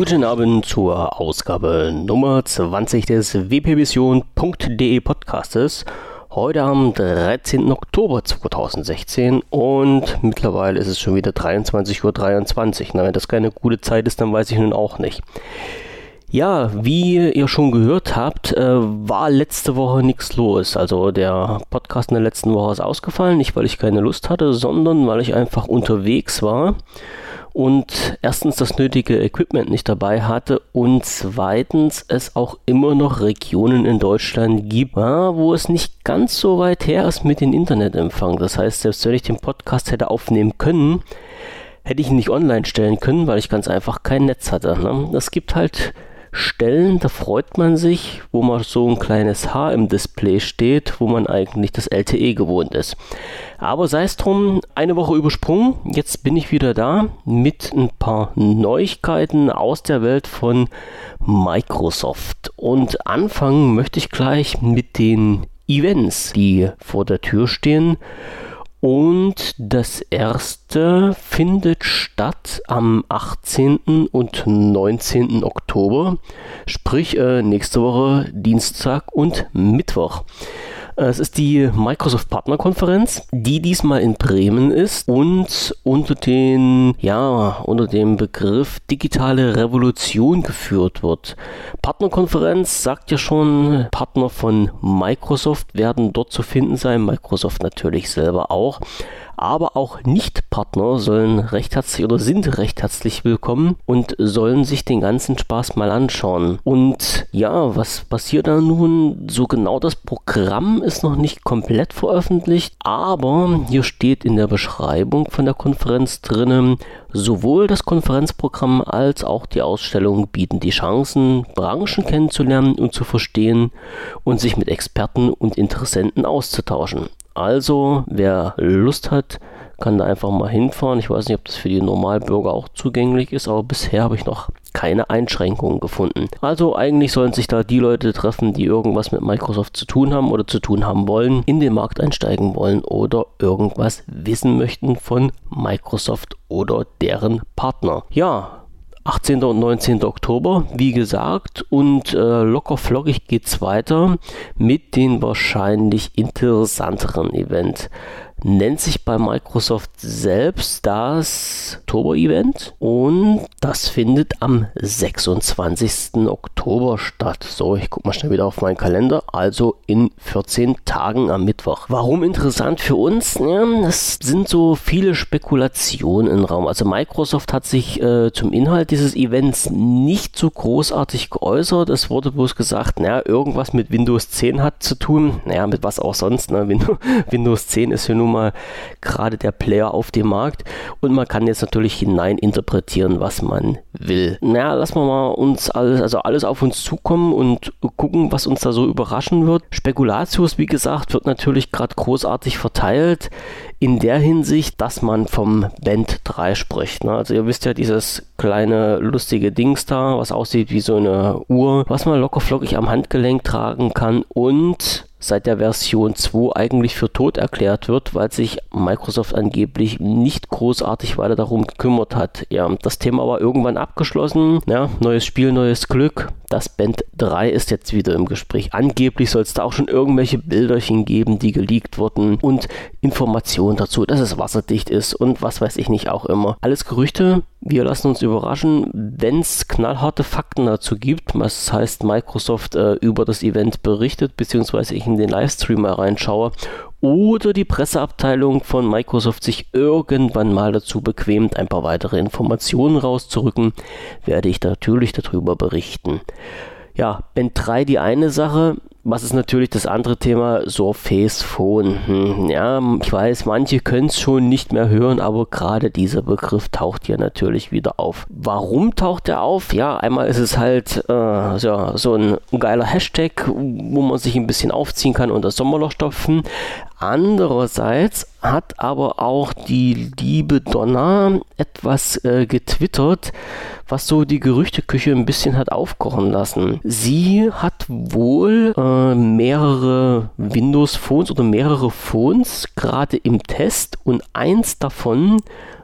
Guten Abend zur Ausgabe Nummer 20 des wpvision.de Podcastes. Heute am 13. Oktober 2016 und mittlerweile ist es schon wieder 23.23 Uhr. 23. Na, wenn das keine gute Zeit ist, dann weiß ich nun auch nicht. Ja, wie ihr schon gehört habt, äh, war letzte Woche nichts los. Also der Podcast in der letzten Woche ist ausgefallen, nicht weil ich keine Lust hatte, sondern weil ich einfach unterwegs war und erstens das nötige Equipment nicht dabei hatte und zweitens es auch immer noch Regionen in Deutschland gibt, wo es nicht ganz so weit her ist mit dem Internetempfang. Das heißt, selbst wenn ich den Podcast hätte aufnehmen können, hätte ich ihn nicht online stellen können, weil ich ganz einfach kein Netz hatte. Ne? Es gibt halt Stellen, da freut man sich, wo man so ein kleines Haar im Display steht, wo man eigentlich das LTE gewohnt ist. Aber sei es drum, eine Woche übersprungen, jetzt bin ich wieder da mit ein paar Neuigkeiten aus der Welt von Microsoft. Und anfangen möchte ich gleich mit den Events, die vor der Tür stehen. Und das erste findet statt am 18. und 19. Oktober, sprich äh, nächste Woche Dienstag und Mittwoch. Es ist die Microsoft Partnerkonferenz, die diesmal in Bremen ist und unter den, ja, unter dem Begriff digitale Revolution geführt wird. Partnerkonferenz sagt ja schon, Partner von Microsoft werden dort zu finden sein, Microsoft natürlich selber auch aber auch Nicht-Partner sollen recht herzlich oder sind recht herzlich willkommen und sollen sich den ganzen Spaß mal anschauen. Und ja, was passiert da nun? So genau das Programm ist noch nicht komplett veröffentlicht, aber hier steht in der Beschreibung von der Konferenz drinnen, sowohl das Konferenzprogramm als auch die Ausstellung bieten die Chancen, Branchen kennenzulernen und zu verstehen und sich mit Experten und Interessenten auszutauschen. Also, wer Lust hat, kann da einfach mal hinfahren. Ich weiß nicht, ob das für die Normalbürger auch zugänglich ist, aber bisher habe ich noch keine Einschränkungen gefunden. Also eigentlich sollen sich da die Leute treffen, die irgendwas mit Microsoft zu tun haben oder zu tun haben wollen, in den Markt einsteigen wollen oder irgendwas wissen möchten von Microsoft oder deren Partner. Ja, 18. und 19. Oktober, wie gesagt, und äh, locker flockig geht's weiter mit den wahrscheinlich interessanteren Event nennt sich bei Microsoft selbst das Turbo-Event und das findet am 26. Oktober statt. So, ich gucke mal schnell wieder auf meinen Kalender, also in 14 Tagen am Mittwoch. Warum interessant für uns? Ja, es sind so viele Spekulationen im Raum. Also Microsoft hat sich äh, zum Inhalt dieses Events nicht so großartig geäußert. Es wurde bloß gesagt, naja, irgendwas mit Windows 10 hat zu tun. Naja, mit was auch sonst. Ne? Windows 10 ist ja nun mal gerade der Player auf dem Markt und man kann jetzt natürlich hinein interpretieren, was man will. Naja, lassen wir mal uns alles, also alles auf uns zukommen und gucken, was uns da so überraschen wird. Spekulatius, wie gesagt, wird natürlich gerade großartig verteilt in der Hinsicht, dass man vom Band 3 spricht. Ne? Also ihr wisst ja, dieses kleine lustige Dings da, was aussieht wie so eine Uhr, was man locker flockig am Handgelenk tragen kann und seit der Version 2 eigentlich für tot erklärt wird, weil sich Microsoft angeblich nicht großartig weiter darum gekümmert hat. Ja, das Thema war irgendwann abgeschlossen. Ja, neues Spiel, neues Glück. Das Band 3 ist jetzt wieder im Gespräch. Angeblich soll es da auch schon irgendwelche Bilderchen geben, die geleakt wurden und Informationen dazu, dass es wasserdicht ist und was weiß ich nicht auch immer. Alles Gerüchte, wir lassen uns überraschen, wenn es knallharte Fakten dazu gibt, was heißt Microsoft äh, über das Event berichtet, beziehungsweise ich in den Livestream mal reinschaue oder die Presseabteilung von Microsoft sich irgendwann mal dazu bequemt, ein paar weitere Informationen rauszurücken, werde ich natürlich darüber berichten. Ja, Band 3 die eine Sache, was ist natürlich das andere Thema? Surface Phone. Hm, ja, ich weiß, manche können es schon nicht mehr hören, aber gerade dieser Begriff taucht hier natürlich wieder auf. Warum taucht er auf? Ja, einmal ist es halt äh, so, so ein geiler Hashtag, wo man sich ein bisschen aufziehen kann und das Sommerloch stopfen. Andererseits hat aber auch die liebe Donna etwas äh, getwittert, was so die Gerüchteküche ein bisschen hat aufkochen lassen. Sie hat wohl äh, mehrere Windows Phones oder mehrere Phones gerade im Test und eins davon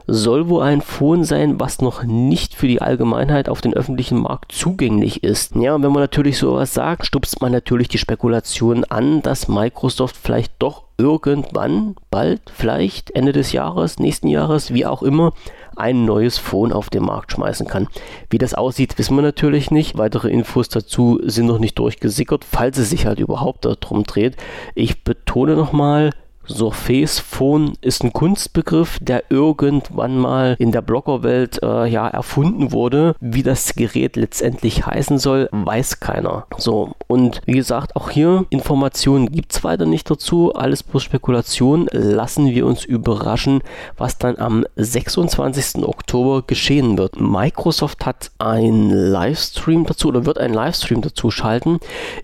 soll wohl ein Phone sein, was noch nicht für die Allgemeinheit auf den öffentlichen Markt zugänglich ist. Ja, und wenn man natürlich sowas sagt, stupst man natürlich die Spekulation an, dass Microsoft vielleicht doch irgendwann, bald, vielleicht Ende des Jahres, nächsten Jahres, wie auch immer, ein neues Phone auf den Markt schmeißen kann. Wie das aussieht, wissen wir natürlich nicht. Weitere Infos dazu sind noch nicht durchgesickert, falls es sich halt überhaupt darum dreht. Ich betone nochmal, Surface Phone ist ein Kunstbegriff, der irgendwann mal in der Bloggerwelt äh, ja erfunden wurde. Wie das Gerät letztendlich heißen soll, weiß keiner. So, und wie gesagt, auch hier Informationen gibt es weiter nicht dazu. Alles bloß Spekulation. Lassen wir uns überraschen, was dann am 26. Oktober geschehen wird. Microsoft hat einen Livestream dazu oder wird einen Livestream dazu schalten.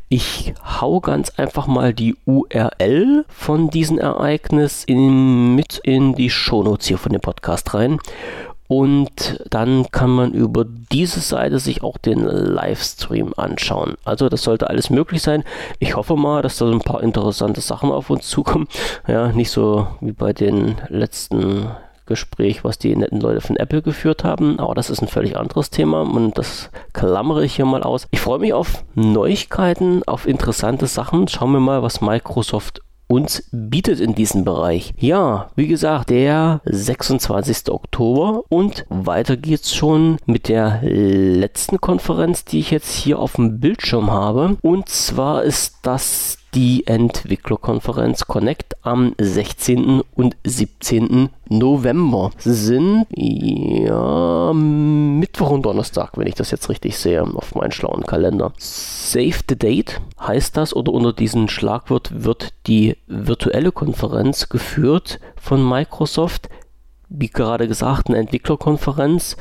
Ich hau ganz einfach mal die URL von diesen Ereignis in, mit in die Shownotes hier von dem Podcast rein. Und dann kann man über diese Seite sich auch den Livestream anschauen. Also das sollte alles möglich sein. Ich hoffe mal, dass da so ein paar interessante Sachen auf uns zukommen. Ja, nicht so wie bei den letzten Gespräch, was die netten Leute von Apple geführt haben. Aber das ist ein völlig anderes Thema und das klammere ich hier mal aus. Ich freue mich auf Neuigkeiten, auf interessante Sachen. Schauen wir mal, was Microsoft uns bietet in diesem Bereich. Ja, wie gesagt, der 26. Oktober und weiter geht's schon mit der letzten Konferenz, die ich jetzt hier auf dem Bildschirm habe. Und zwar ist das die Entwicklerkonferenz Connect am 16. und 17. November. Sind ja Mittwoch und Donnerstag, wenn ich das jetzt richtig sehe, auf meinen schlauen Kalender. Save the Date heißt das oder unter diesem Schlagwort wird die virtuelle Konferenz geführt von Microsoft wie gerade gesagt, eine Entwicklerkonferenz.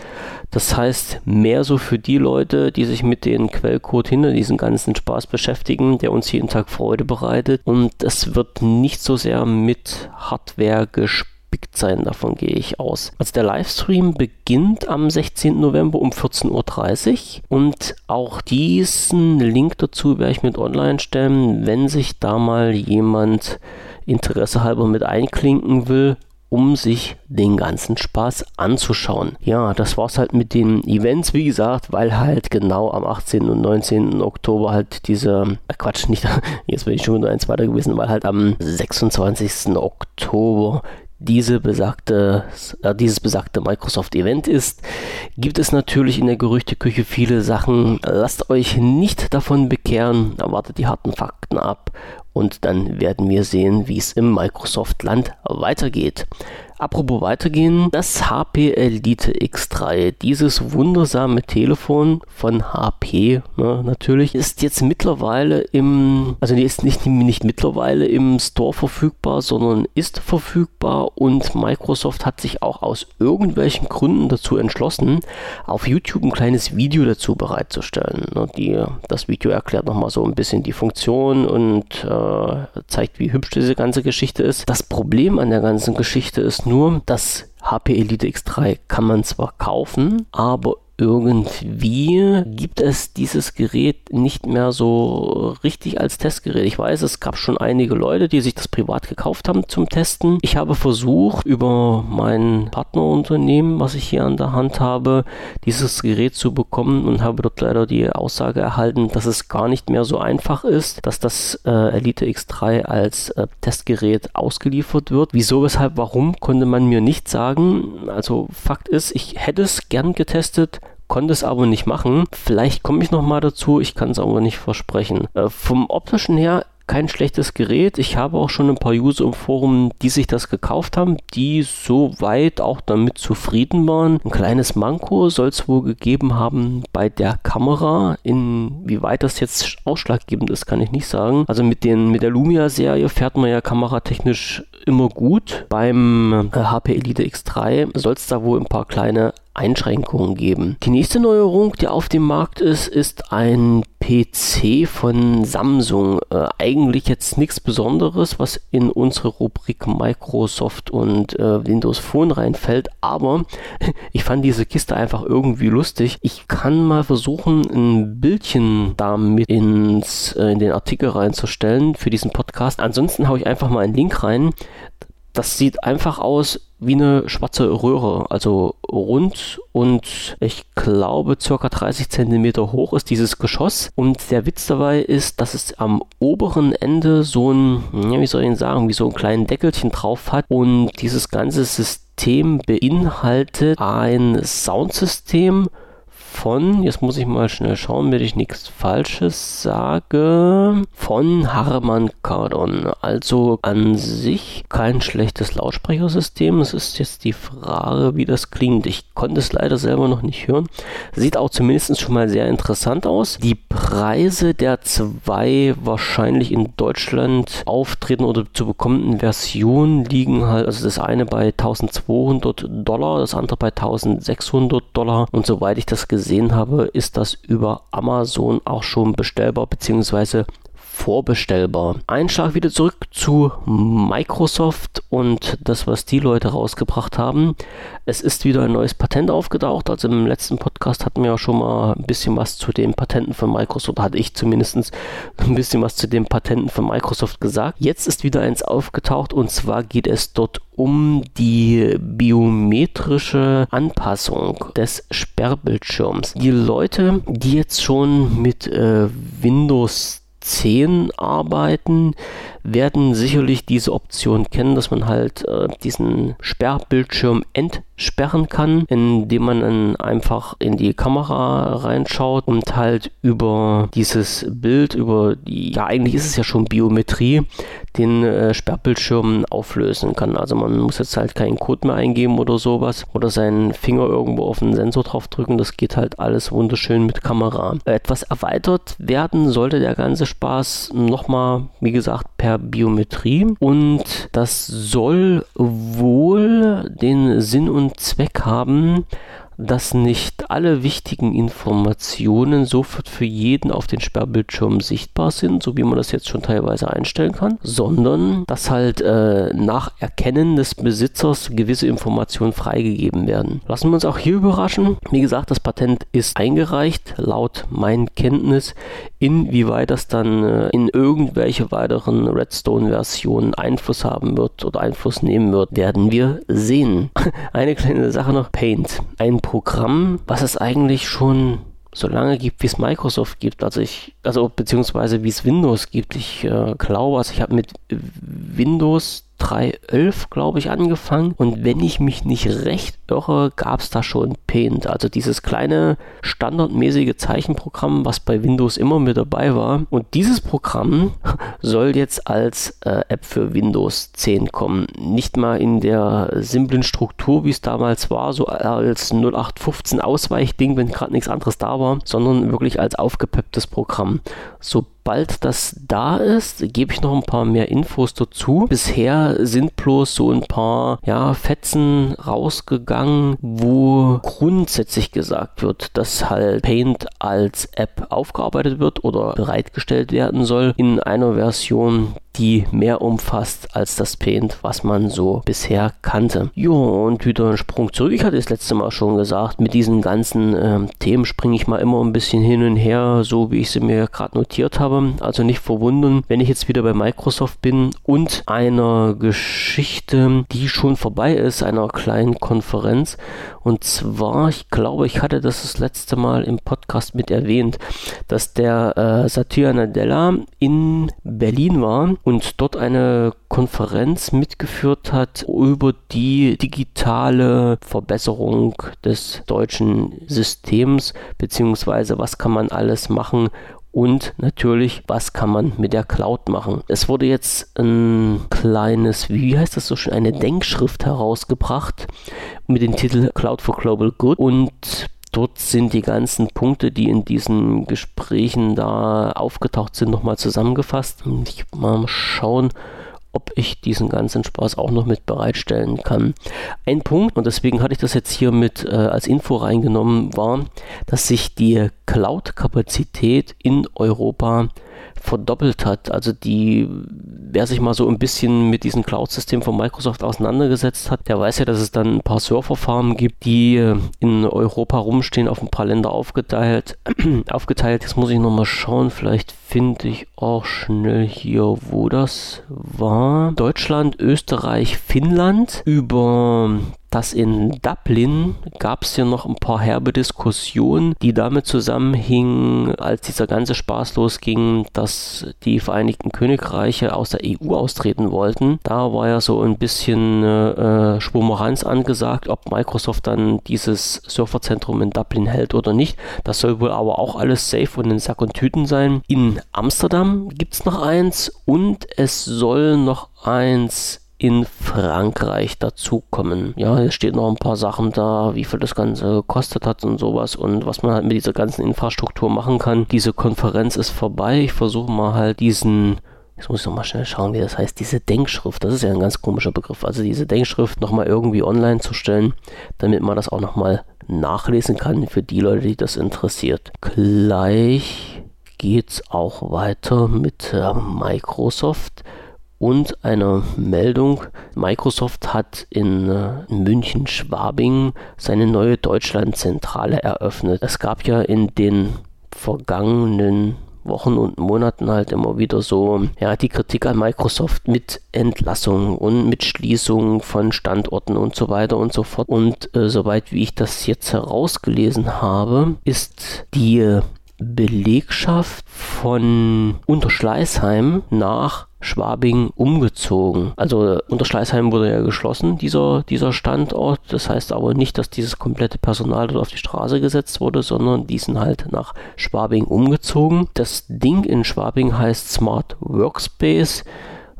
Das heißt, mehr so für die Leute, die sich mit dem Quellcode hinter diesem ganzen Spaß beschäftigen, der uns jeden Tag Freude bereitet. Und es wird nicht so sehr mit Hardware gespickt sein, davon gehe ich aus. Also der Livestream beginnt am 16. November um 14.30 Uhr und auch diesen Link dazu werde ich mit online stellen, wenn sich da mal jemand Interesse halber mit einklinken will um sich den ganzen Spaß anzuschauen. Ja, das war's halt mit den Events, wie gesagt, weil halt genau am 18. und 19. Oktober halt diese, äh Quatsch, nicht, jetzt bin ich schon wieder eins weiter gewesen, weil halt am 26. Oktober diese besagte, äh, dieses besagte Microsoft-Event ist, gibt es natürlich in der Gerüchteküche viele Sachen. Lasst euch nicht davon bekehren, erwartet die harten Fakten ab und dann werden wir sehen, wie es im Microsoft-Land weitergeht. Apropos weitergehen, das HP Elite X3, dieses wundersame Telefon von HP, ne, natürlich, ist jetzt mittlerweile im, also ist nicht, nicht mittlerweile im Store verfügbar, sondern ist verfügbar und Microsoft hat sich auch aus irgendwelchen Gründen dazu entschlossen, auf YouTube ein kleines Video dazu bereitzustellen. Ne, die, das Video erklärt nochmal so ein bisschen die Funktion und äh, zeigt, wie hübsch diese ganze Geschichte ist. Das Problem an der ganzen Geschichte ist nur, dass HP Elite X3 kann man zwar kaufen, aber irgendwie gibt es dieses Gerät nicht mehr so richtig als Testgerät. Ich weiß, es gab schon einige Leute, die sich das privat gekauft haben zum Testen. Ich habe versucht, über mein Partnerunternehmen, was ich hier an der Hand habe, dieses Gerät zu bekommen und habe dort leider die Aussage erhalten, dass es gar nicht mehr so einfach ist, dass das äh, Elite X3 als äh, Testgerät ausgeliefert wird. Wieso, weshalb, warum, konnte man mir nicht sagen. Also Fakt ist, ich hätte es gern getestet, konnte es aber nicht machen. Vielleicht komme ich noch mal dazu, ich kann es aber nicht versprechen. Äh, vom optischen her kein schlechtes Gerät. Ich habe auch schon ein paar User im Forum, die sich das gekauft haben, die soweit auch damit zufrieden waren. Ein kleines Manko soll es wohl gegeben haben bei der Kamera. Inwieweit das jetzt ausschlaggebend ist, kann ich nicht sagen. Also mit, den, mit der Lumia-Serie fährt man ja kameratechnisch immer gut. Beim HP äh, Elite X3 soll es da wohl ein paar kleine Einschränkungen geben. Die nächste Neuerung, die auf dem Markt ist, ist ein PC von Samsung. Äh, eigentlich jetzt nichts Besonderes, was in unsere Rubrik Microsoft und äh, Windows Phone reinfällt, aber ich fand diese Kiste einfach irgendwie lustig. Ich kann mal versuchen, ein Bildchen damit ins, äh, in den Artikel reinzustellen für diesen Podcast. Ansonsten haue ich einfach mal einen Link rein. Das sieht einfach aus wie eine schwarze Röhre, also rund und ich glaube circa 30 Zentimeter hoch ist dieses Geschoss. Und der Witz dabei ist, dass es am oberen Ende so ein, wie soll ich sagen, wie so ein kleinen Deckelchen drauf hat und dieses ganze System beinhaltet ein Soundsystem von, jetzt muss ich mal schnell schauen, damit ich nichts Falsches sage, von Harman Kardon. Also an sich kein schlechtes Lautsprechersystem. Es ist jetzt die Frage, wie das klingt. Ich konnte es leider selber noch nicht hören. Sieht auch zumindest schon mal sehr interessant aus. Die Preise der zwei wahrscheinlich in Deutschland auftreten oder zu bekommenden Versionen liegen halt, also das eine bei 1200 Dollar, das andere bei 1600 Dollar und soweit ich das gesehen gesehen habe, ist das über Amazon auch schon bestellbar bzw vorbestellbar. Ein Schlag wieder zurück zu Microsoft und das, was die Leute rausgebracht haben. Es ist wieder ein neues Patent aufgetaucht. Also im letzten Podcast hatten wir ja schon mal ein bisschen was zu den Patenten von Microsoft, hatte ich zumindest ein bisschen was zu den Patenten von Microsoft gesagt. Jetzt ist wieder eins aufgetaucht und zwar geht es dort um die biometrische Anpassung des Sperrbildschirms. Die Leute, die jetzt schon mit äh, Windows 10 arbeiten, werden sicherlich diese Option kennen, dass man halt äh, diesen Sperrbildschirm entsperren kann, indem man dann einfach in die Kamera reinschaut und halt über dieses Bild, über die, ja eigentlich ist es ja schon Biometrie, den äh, Sperrbildschirm auflösen kann. Also man muss jetzt halt keinen Code mehr eingeben oder sowas oder seinen Finger irgendwo auf den Sensor drauf drücken. Das geht halt alles wunderschön mit Kamera. Etwas erweitert werden sollte der ganze Spaß nochmal, wie gesagt, per der Biometrie. Und das soll wohl den Sinn und Zweck haben, dass nicht alle wichtigen Informationen sofort für jeden auf den Sperrbildschirm sichtbar sind, so wie man das jetzt schon teilweise einstellen kann, sondern dass halt äh, nach Erkennen des Besitzers gewisse Informationen freigegeben werden. Lassen wir uns auch hier überraschen. Wie gesagt, das Patent ist eingereicht, laut meinen Kenntnis. Inwieweit das dann äh, in irgendwelche weiteren Redstone-Versionen Einfluss haben wird oder Einfluss nehmen wird, werden wir sehen. Eine kleine Sache noch: Paint. Ein Programm, was es eigentlich schon so lange gibt, wie es Microsoft gibt. Also ich, also beziehungsweise wie es Windows gibt. Ich äh, glaube, also ich habe mit Windows 3.11, glaube ich, angefangen. Und wenn ich mich nicht recht irre, gab es da schon Paint. Also dieses kleine standardmäßige Zeichenprogramm, was bei Windows immer mit dabei war. Und dieses Programm soll jetzt als äh, App für Windows 10 kommen. Nicht mal in der simplen Struktur, wie es damals war, so als 0815 Ausweichding, wenn gerade nichts anderes da war, sondern wirklich als aufgepepptes Programm. So sobald das da ist, gebe ich noch ein paar mehr Infos dazu. Bisher sind bloß so ein paar ja, Fetzen rausgegangen, wo grundsätzlich gesagt wird, dass halt Paint als App aufgearbeitet wird oder bereitgestellt werden soll in einer Version, die mehr umfasst als das Paint, was man so bisher kannte. Jo, und wieder ein Sprung zurück. Ich hatte es letzte Mal schon gesagt, mit diesen ganzen äh, Themen springe ich mal immer ein bisschen hin und her, so wie ich sie mir gerade notiert habe. Also nicht verwundern, wenn ich jetzt wieder bei Microsoft bin und einer Geschichte, die schon vorbei ist, einer kleinen Konferenz. Und zwar, ich glaube, ich hatte das das letzte Mal im Podcast mit erwähnt, dass der äh, Satya Nadella in Berlin war und dort eine Konferenz mitgeführt hat über die digitale Verbesserung des deutschen Systems, beziehungsweise was kann man alles machen, und natürlich, was kann man mit der Cloud machen. Es wurde jetzt ein kleines, wie heißt das so schön, eine Denkschrift herausgebracht mit dem Titel Cloud for Global Good und dort sind die ganzen Punkte, die in diesen Gesprächen da aufgetaucht sind, nochmal zusammengefasst. Ich mal schauen, ob ich diesen ganzen Spaß auch noch mit bereitstellen kann. Ein Punkt, und deswegen hatte ich das jetzt hier mit äh, als Info reingenommen, war, dass sich die Cloud-Kapazität in Europa verdoppelt hat. Also die wer sich mal so ein bisschen mit diesem Cloud-System von Microsoft auseinandergesetzt hat, der weiß ja, dass es dann ein paar Serverfarmen gibt, die äh, in Europa rumstehen, auf ein paar Länder aufgeteilt. aufgeteilt. Jetzt muss ich nochmal schauen, vielleicht finde ich auch schnell hier, wo das war. Deutschland, Österreich, Finnland. Über dass in Dublin gab es ja noch ein paar herbe Diskussionen, die damit zusammenhingen, als dieser ganze Spaß losging, dass die Vereinigten Königreiche aus der EU austreten wollten. Da war ja so ein bisschen äh, Schwummeranz angesagt, ob Microsoft dann dieses Surferzentrum in Dublin hält oder nicht. Das soll wohl aber auch alles safe und in Sack und Tüten sein. In Amsterdam gibt es noch eins und es soll noch eins in Frankreich dazukommen. Ja, es steht noch ein paar Sachen da, wie viel das Ganze gekostet hat und sowas und was man halt mit dieser ganzen Infrastruktur machen kann. Diese Konferenz ist vorbei. Ich versuche mal halt diesen Jetzt muss ich nochmal schnell schauen, wie das heißt. Diese Denkschrift, das ist ja ein ganz komischer Begriff. Also diese Denkschrift nochmal irgendwie online zu stellen, damit man das auch nochmal nachlesen kann für die Leute, die das interessiert. Gleich geht es auch weiter mit äh, Microsoft und eine Meldung. Microsoft hat in äh, München-Schwabing seine neue Deutschlandzentrale eröffnet. Es gab ja in den vergangenen Wochen und Monaten halt immer wieder so, ja, die Kritik an Microsoft mit Entlassungen und mit Schließungen von Standorten und so weiter und so fort. Und äh, soweit wie ich das jetzt herausgelesen habe, ist die Belegschaft von Unterschleißheim nach Schwabing umgezogen. Also Unterschleißheim wurde ja geschlossen, dieser, dieser Standort. Das heißt aber nicht, dass dieses komplette Personal dort auf die Straße gesetzt wurde, sondern die sind halt nach Schwabing umgezogen. Das Ding in Schwabing heißt Smart Workspace.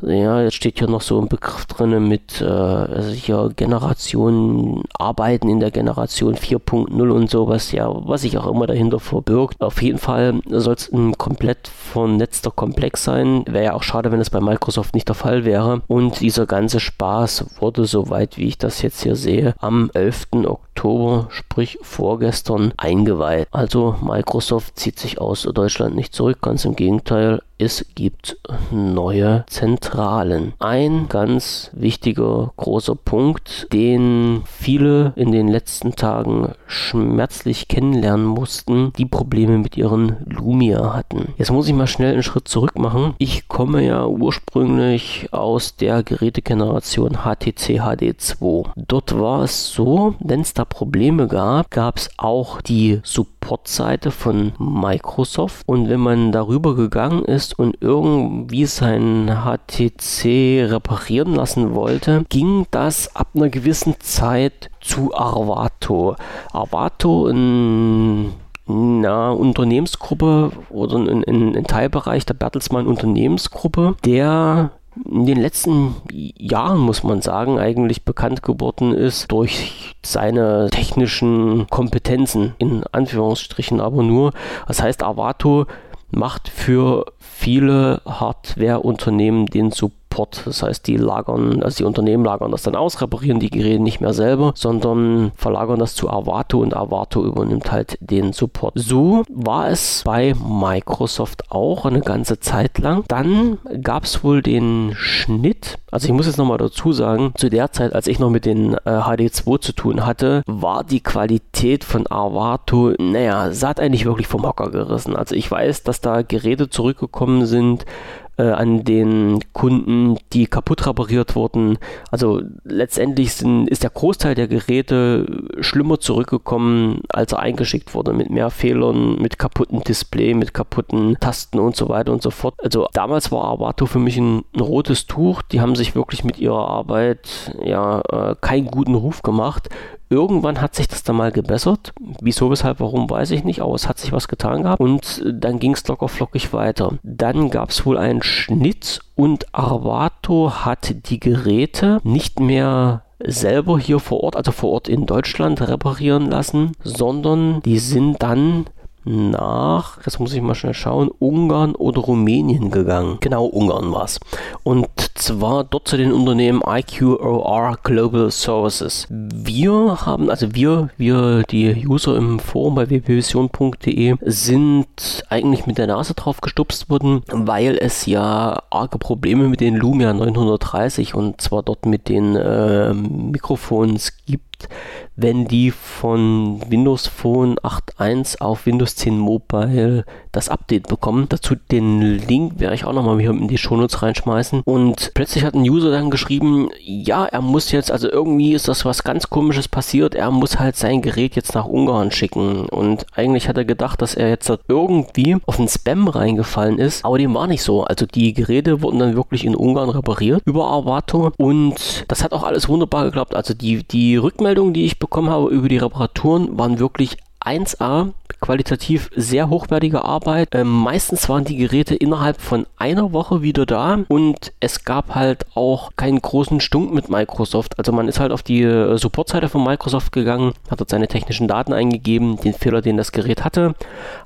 Ja, jetzt steht hier noch so ein Begriff drin mit äh, also hier Generation, Arbeiten in der Generation 4.0 und sowas, ja, was sich auch immer dahinter verbirgt. Auf jeden Fall soll es ein komplett vernetzter Komplex sein. Wäre ja auch schade, wenn es bei Microsoft nicht der Fall wäre. Und dieser ganze Spaß wurde, soweit wie ich das jetzt hier sehe, am 11. Oktober, sprich vorgestern, eingeweiht. Also Microsoft zieht sich aus Deutschland nicht zurück, ganz im Gegenteil es gibt neue Zentralen. Ein ganz wichtiger großer Punkt, den viele in den letzten Tagen schmerzlich kennenlernen mussten, die Probleme mit ihren Lumia hatten. Jetzt muss ich mal schnell einen Schritt zurück machen. Ich komme ja ursprünglich aus der Gerätegeneration HTC HD2. Dort war es so, wenn es da Probleme gab, gab es auch die Supportseite von Microsoft und wenn man darüber gegangen ist und irgendwie sein HTC reparieren lassen wollte, ging das ab einer gewissen Zeit zu Arvato. Arvato in einer Unternehmensgruppe oder ein, ein Teilbereich der Bertelsmann Unternehmensgruppe, der in den letzten Jahren, muss man sagen, eigentlich bekannt geworden ist durch seine technischen Kompetenzen, in Anführungsstrichen aber nur. Das heißt, Avato macht für viele Hardware-Unternehmen den Support Support. Das heißt, die lagern, also die Unternehmen lagern das dann aus, reparieren die Geräte nicht mehr selber, sondern verlagern das zu Avato und Avato übernimmt halt den Support. So war es bei Microsoft auch eine ganze Zeit lang. Dann gab es wohl den Schnitt, also ich muss jetzt nochmal dazu sagen, zu der Zeit, als ich noch mit den äh, HD2 zu tun hatte, war die Qualität von Avato, naja, hat eigentlich wirklich vom Hocker gerissen. Also ich weiß, dass da Geräte zurückgekommen sind, äh, an den Kunden, die kaputt repariert wurden. Also letztendlich sind, ist der Großteil der Geräte schlimmer zurückgekommen, als er eingeschickt wurde, mit mehr Fehlern, mit kaputten Display, mit kaputten Tasten und so weiter und so fort. Also damals war Avato für mich ein, ein rotes Tuch. Die haben sich wirklich mit ihrer Arbeit ja äh, keinen guten Ruf gemacht. Irgendwann hat sich das dann mal gebessert. Wieso, weshalb, warum, weiß ich nicht, aber es hat sich was getan gehabt und dann ging es locker flockig weiter. Dann gab es wohl einen Schnitt und Arvato hat die Geräte nicht mehr selber hier vor Ort, also vor Ort in Deutschland reparieren lassen, sondern die sind dann nach, jetzt muss ich mal schnell schauen, Ungarn oder Rumänien gegangen. Genau, Ungarn war es. Und zwar dort zu den Unternehmen IQOR Global Services. Wir haben, also wir, wir, die User im Forum bei wpvision.de sind eigentlich mit der Nase drauf gestupst worden, weil es ja arge Probleme mit den Lumia 930 und zwar dort mit den äh, Mikrofons gibt, wenn die von Windows Phone 8.1 auf Windows 10 Mobile das Update bekommen. Dazu den Link werde ich auch nochmal hier in die Shownotes reinschmeißen. Und plötzlich hat ein User dann geschrieben, ja, er muss jetzt, also irgendwie ist das was ganz komisches passiert, er muss halt sein Gerät jetzt nach Ungarn schicken. Und eigentlich hat er gedacht, dass er jetzt irgendwie auf den Spam reingefallen ist, aber dem war nicht so. Also die Geräte wurden dann wirklich in Ungarn repariert über Avato und das hat auch alles wunderbar geklappt. Also die, die Rückmeldung, die ich bekommen habe über die Reparaturen, waren wirklich 1A, qualitativ sehr hochwertige Arbeit. Ähm, meistens waren die Geräte innerhalb von einer Woche wieder da und es gab halt auch keinen großen Stunk mit Microsoft. Also man ist halt auf die äh, Supportseite von Microsoft gegangen, hat dort seine technischen Daten eingegeben, den Fehler, den das Gerät hatte,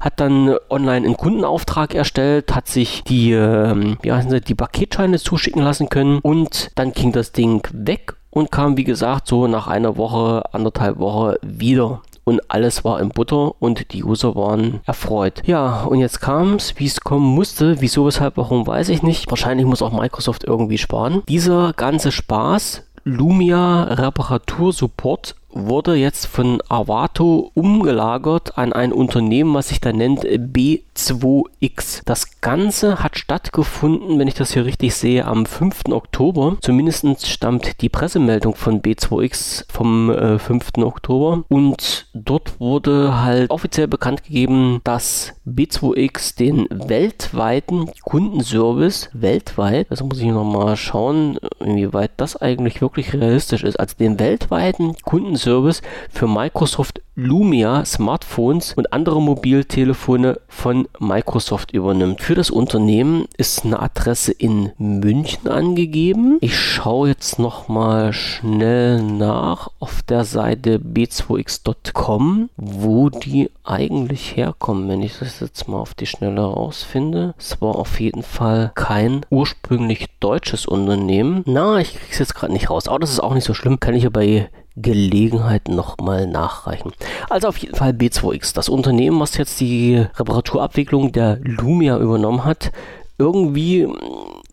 hat dann online einen Kundenauftrag erstellt, hat sich die, äh, ja, die Paketscheine zuschicken lassen können und dann ging das Ding weg und kam, wie gesagt, so nach einer Woche, anderthalb Woche wieder und alles war in Butter und die User waren erfreut. Ja, und jetzt kam es, wie es kommen musste. Wieso, weshalb, warum, weiß ich nicht. Wahrscheinlich muss auch Microsoft irgendwie sparen. Dieser ganze Spaß Lumia Reparatur Support wurde jetzt von Avato umgelagert an ein Unternehmen, was sich da nennt B2X. Das Ganze hat stattgefunden, wenn ich das hier richtig sehe, am 5. Oktober. Zumindest stammt die Pressemeldung von B2X vom äh, 5. Oktober. Und dort wurde halt offiziell bekannt gegeben, dass B2X den weltweiten Kundenservice weltweit, also muss ich nochmal schauen, inwieweit das eigentlich wirklich realistisch ist, also den weltweiten Kundenservice Service für Microsoft Lumia Smartphones und andere Mobiltelefone von Microsoft übernimmt. Für das Unternehmen ist eine Adresse in München angegeben. Ich schaue jetzt noch mal schnell nach auf der Seite b2x.com, wo die eigentlich herkommen, wenn ich das jetzt mal auf die Schnelle rausfinde. Es war auf jeden Fall kein ursprünglich deutsches Unternehmen. Na, ich kriege es jetzt gerade nicht raus, aber das ist auch nicht so schlimm. Kann ich ja bei Gelegenheit nochmal nachreichen. Also auf jeden Fall B2X, das Unternehmen, was jetzt die Reparaturabwicklung der Lumia übernommen hat. Irgendwie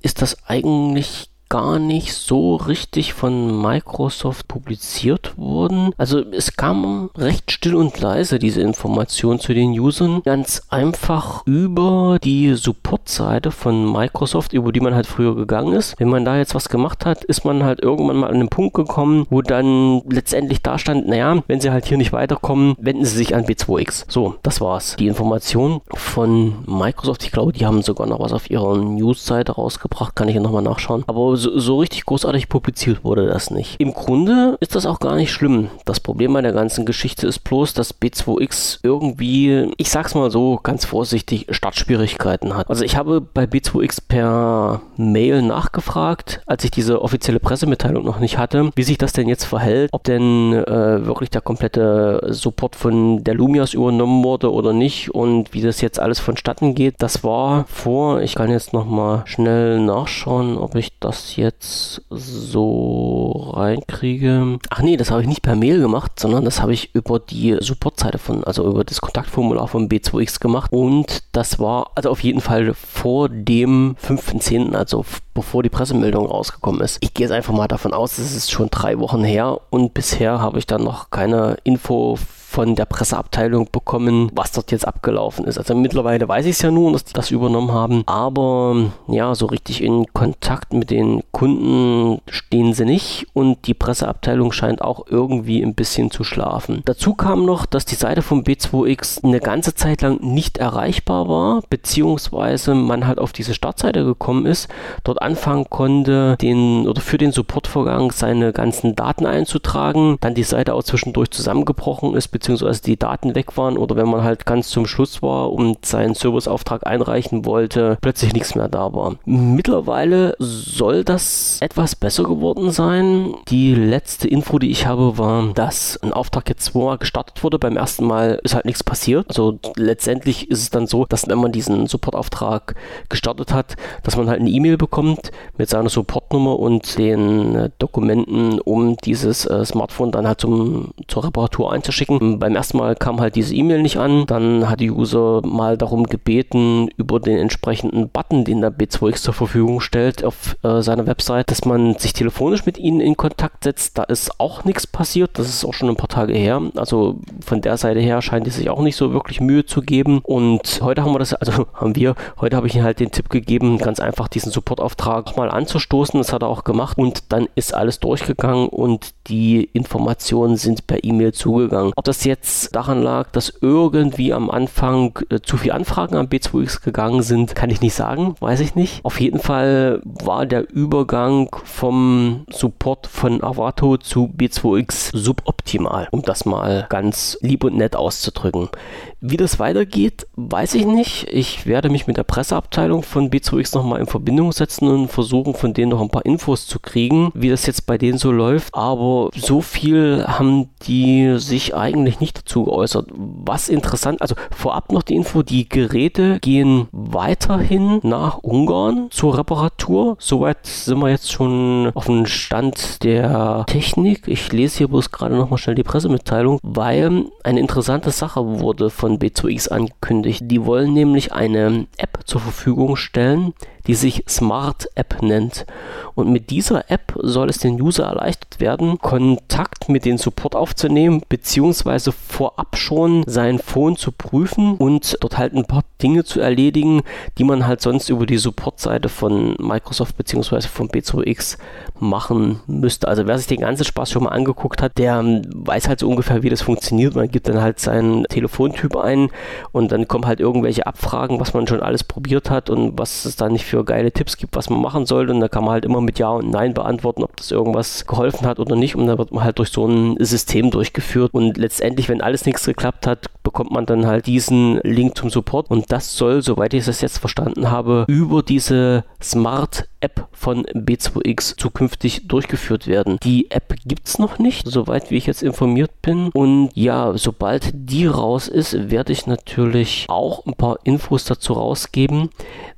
ist das eigentlich gar nicht so richtig von Microsoft publiziert wurden. Also es kam recht still und leise diese Information zu den Usern. Ganz einfach über die Support-Seite von Microsoft, über die man halt früher gegangen ist. Wenn man da jetzt was gemacht hat, ist man halt irgendwann mal an den Punkt gekommen, wo dann letztendlich da stand, naja, wenn sie halt hier nicht weiterkommen, wenden sie sich an B2X. So, das war's. Die Information von Microsoft, ich glaube, die haben sogar noch was auf ihrer News-Seite rausgebracht, kann ich nochmal nachschauen. Aber so, so richtig großartig publiziert wurde das nicht. Im Grunde ist das auch gar nicht schlimm. Das Problem bei der ganzen Geschichte ist bloß, dass B2X irgendwie, ich sag's mal so ganz vorsichtig, Startschwierigkeiten hat. Also ich habe bei B2X per Mail nachgefragt, als ich diese offizielle Pressemitteilung noch nicht hatte, wie sich das denn jetzt verhält, ob denn äh, wirklich der komplette Support von der Lumias übernommen wurde oder nicht und wie das jetzt alles vonstatten geht. Das war vor, ich kann jetzt nochmal schnell nachschauen, ob ich das jetzt so reinkriege. Ach nee, das habe ich nicht per Mail gemacht, sondern das habe ich über die Supportseite von, also über das Kontaktformular von B2X gemacht. Und das war also auf jeden Fall vor dem 5.10., also bevor die Pressemeldung rausgekommen ist. Ich gehe jetzt einfach mal davon aus, es ist schon drei Wochen her und bisher habe ich dann noch keine Info von der Presseabteilung bekommen, was dort jetzt abgelaufen ist. Also mittlerweile weiß ich es ja nur, dass die das übernommen haben, aber ja, so richtig in Kontakt mit den Kunden stehen sie nicht und die Presseabteilung scheint auch irgendwie ein bisschen zu schlafen. Dazu kam noch, dass die Seite von B2X eine ganze Zeit lang nicht erreichbar war, beziehungsweise man halt auf diese Startseite gekommen ist, dort anfangen konnte, den oder für den Supportvorgang seine ganzen Daten einzutragen, dann die Seite auch zwischendurch zusammengebrochen ist, beziehungsweise die Daten weg waren oder wenn man halt ganz zum Schluss war und seinen Serviceauftrag einreichen wollte, plötzlich nichts mehr da war. Mittlerweile soll das etwas besser geworden sein. Die letzte Info, die ich habe, war, dass ein Auftrag jetzt zweimal gestartet wurde. Beim ersten Mal ist halt nichts passiert. Also letztendlich ist es dann so, dass wenn man diesen Supportauftrag gestartet hat, dass man halt eine E-Mail bekommt mit seiner Supportnummer und den Dokumenten, um dieses äh, Smartphone dann halt zum, zur Reparatur einzuschicken. Beim ersten Mal kam halt diese E-Mail nicht an. Dann hat die User mal darum gebeten, über den entsprechenden Button, den der B2X zur Verfügung stellt auf äh, seiner Website, dass man sich telefonisch mit ihnen in Kontakt setzt. Da ist auch nichts passiert. Das ist auch schon ein paar Tage her. Also von der Seite her scheint es sich auch nicht so wirklich Mühe zu geben. Und heute haben wir das, also haben wir, heute habe ich ihnen halt den Tipp gegeben, ganz einfach diesen Supportauftrag mal anzustoßen. Das hat er auch gemacht und dann ist alles durchgegangen und die Informationen sind per E-Mail zugegangen. Ob das jetzt daran lag, dass irgendwie am Anfang äh, zu viele Anfragen am B2X gegangen sind, kann ich nicht sagen, weiß ich nicht. Auf jeden Fall war der Übergang vom Support von Avato zu B2X suboptimal, um das mal ganz lieb und nett auszudrücken. Wie das weitergeht, weiß ich nicht. Ich werde mich mit der Presseabteilung von B2X nochmal in Verbindung setzen und versuchen, von denen noch ein paar Infos zu kriegen, wie das jetzt bei denen so läuft. Aber so viel haben die sich eigentlich nicht dazu geäußert. Was interessant, also vorab noch die Info, die Geräte gehen weiterhin nach Ungarn zur Reparatur. Soweit sind wir jetzt schon auf dem Stand der Technik. Ich lese hier bloß gerade nochmal schnell die Pressemitteilung, weil eine interessante Sache wurde von B2X angekündigt. Die wollen nämlich eine App zur Verfügung stellen, die sich Smart App nennt. Und mit dieser App soll es den User erleichtert werden, Kontakt mit dem Support aufzunehmen, beziehungsweise vorab schon sein Phone zu prüfen und dort halt ein paar Dinge zu erledigen, die man halt sonst über die Supportseite von Microsoft beziehungsweise von B2X machen müsste. Also wer sich den ganzen Spaß schon mal angeguckt hat, der ähm, weiß halt so ungefähr, wie das funktioniert. Man gibt dann halt seinen Telefontyp ein und dann kommen halt irgendwelche Abfragen, was man schon alles probiert hat und was es da nicht für geile Tipps gibt, was man machen sollte. Und da kann man halt immer mit Ja und Nein beantworten, ob das irgendwas geholfen hat oder nicht. Und dann wird man halt durch so ein System durchgeführt. Und letztendlich, wenn alles nichts geklappt hat, bekommt man dann halt diesen Link zum Support. Und das soll, soweit ich das jetzt verstanden habe, über diese Smart App von B2X zukünftig durchgeführt werden. Die App gibt es noch nicht, soweit wie ich jetzt informiert bin. Und ja, sobald die raus ist, werde ich natürlich auch ein paar Infos dazu rausgeben.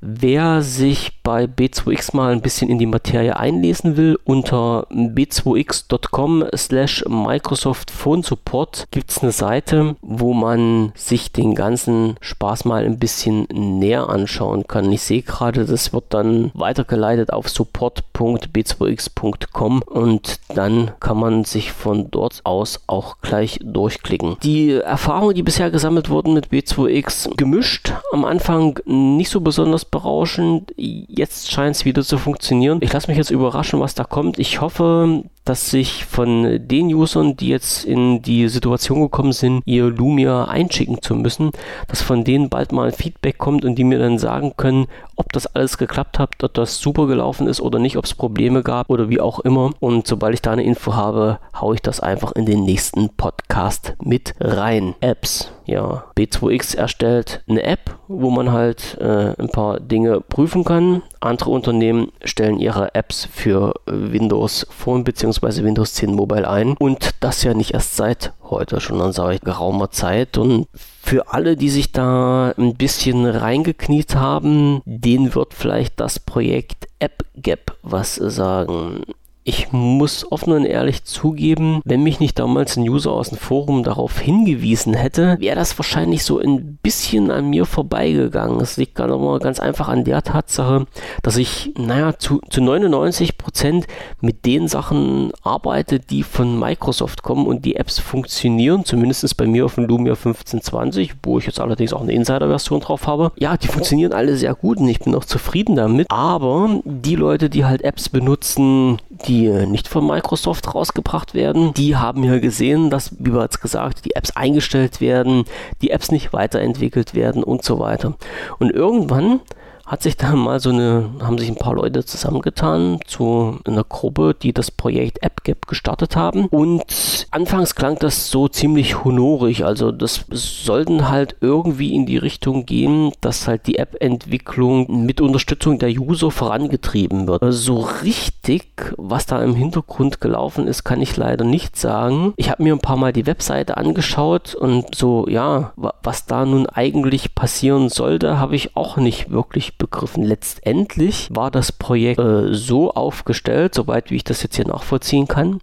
Wer sich bei B2X mal ein bisschen in die Materie einlesen will, unter b2x.com slash Microsoft Phone Support gibt es eine Seite, wo man sich den ganzen Spaß mal ein bisschen näher anschauen kann. Ich sehe gerade, das wird dann weitergeleitet auf support.b2x.com und dann kann man sich von dort aus auch gleich durchklicken. Die Erfahrungen, die bisher gesammelt wurden mit B2X, gemischt. Am Anfang nicht so besonders berauschend. Jetzt scheint es wieder zu funktionieren. Ich lasse mich jetzt überraschen, was da kommt. Ich hoffe, dass sich von den Usern, die jetzt in die Situation gekommen sind, ihr Lumia einschicken zu müssen, dass von denen bald mal Feedback kommt und die mir dann sagen können, ob das alles geklappt hat, ob das super gelaufen ist oder nicht, ob es Probleme gab oder wie auch immer. Und sobald ich da eine Info habe, haue ich das einfach in den nächsten Podcast mit rein. Apps. Ja, B2X erstellt eine App, wo man halt äh, ein paar Dinge prüfen kann. Andere Unternehmen stellen ihre Apps für Windows Phone bzw. Windows 10 Mobile ein und das ja nicht erst seit heute, schon seit geraumer Zeit und für alle, die sich da ein bisschen reingekniet haben, denen wird vielleicht das Projekt AppGap was sagen. Ich muss offen und ehrlich zugeben, wenn mich nicht damals ein User aus dem Forum darauf hingewiesen hätte, wäre das wahrscheinlich so ein bisschen an mir vorbeigegangen. Es liegt aber ganz einfach an der Tatsache, dass ich, naja, zu, zu 99 Prozent mit den Sachen arbeite, die von Microsoft kommen und die Apps funktionieren, zumindest bei mir auf dem Lumia 1520, wo ich jetzt allerdings auch eine Insider-Version drauf habe. Ja, die funktionieren alle sehr gut und ich bin auch zufrieden damit. Aber die Leute, die halt Apps benutzen, die die nicht von Microsoft rausgebracht werden, die haben ja gesehen, dass, wie bereits gesagt, die Apps eingestellt werden, die Apps nicht weiterentwickelt werden und so weiter. Und irgendwann hat sich da mal so eine, haben sich ein paar Leute zusammengetan zu einer Gruppe, die das Projekt AppGap gestartet haben. Und anfangs klang das so ziemlich honorig. Also das sollten halt irgendwie in die Richtung gehen, dass halt die App-Entwicklung mit Unterstützung der User vorangetrieben wird. Also so richtig, was da im Hintergrund gelaufen ist, kann ich leider nicht sagen. Ich habe mir ein paar Mal die Webseite angeschaut und so, ja, was da nun eigentlich passieren sollte, habe ich auch nicht wirklich begriffen. Letztendlich war das Projekt äh, so aufgestellt, soweit wie ich das jetzt hier nachvollziehen kann,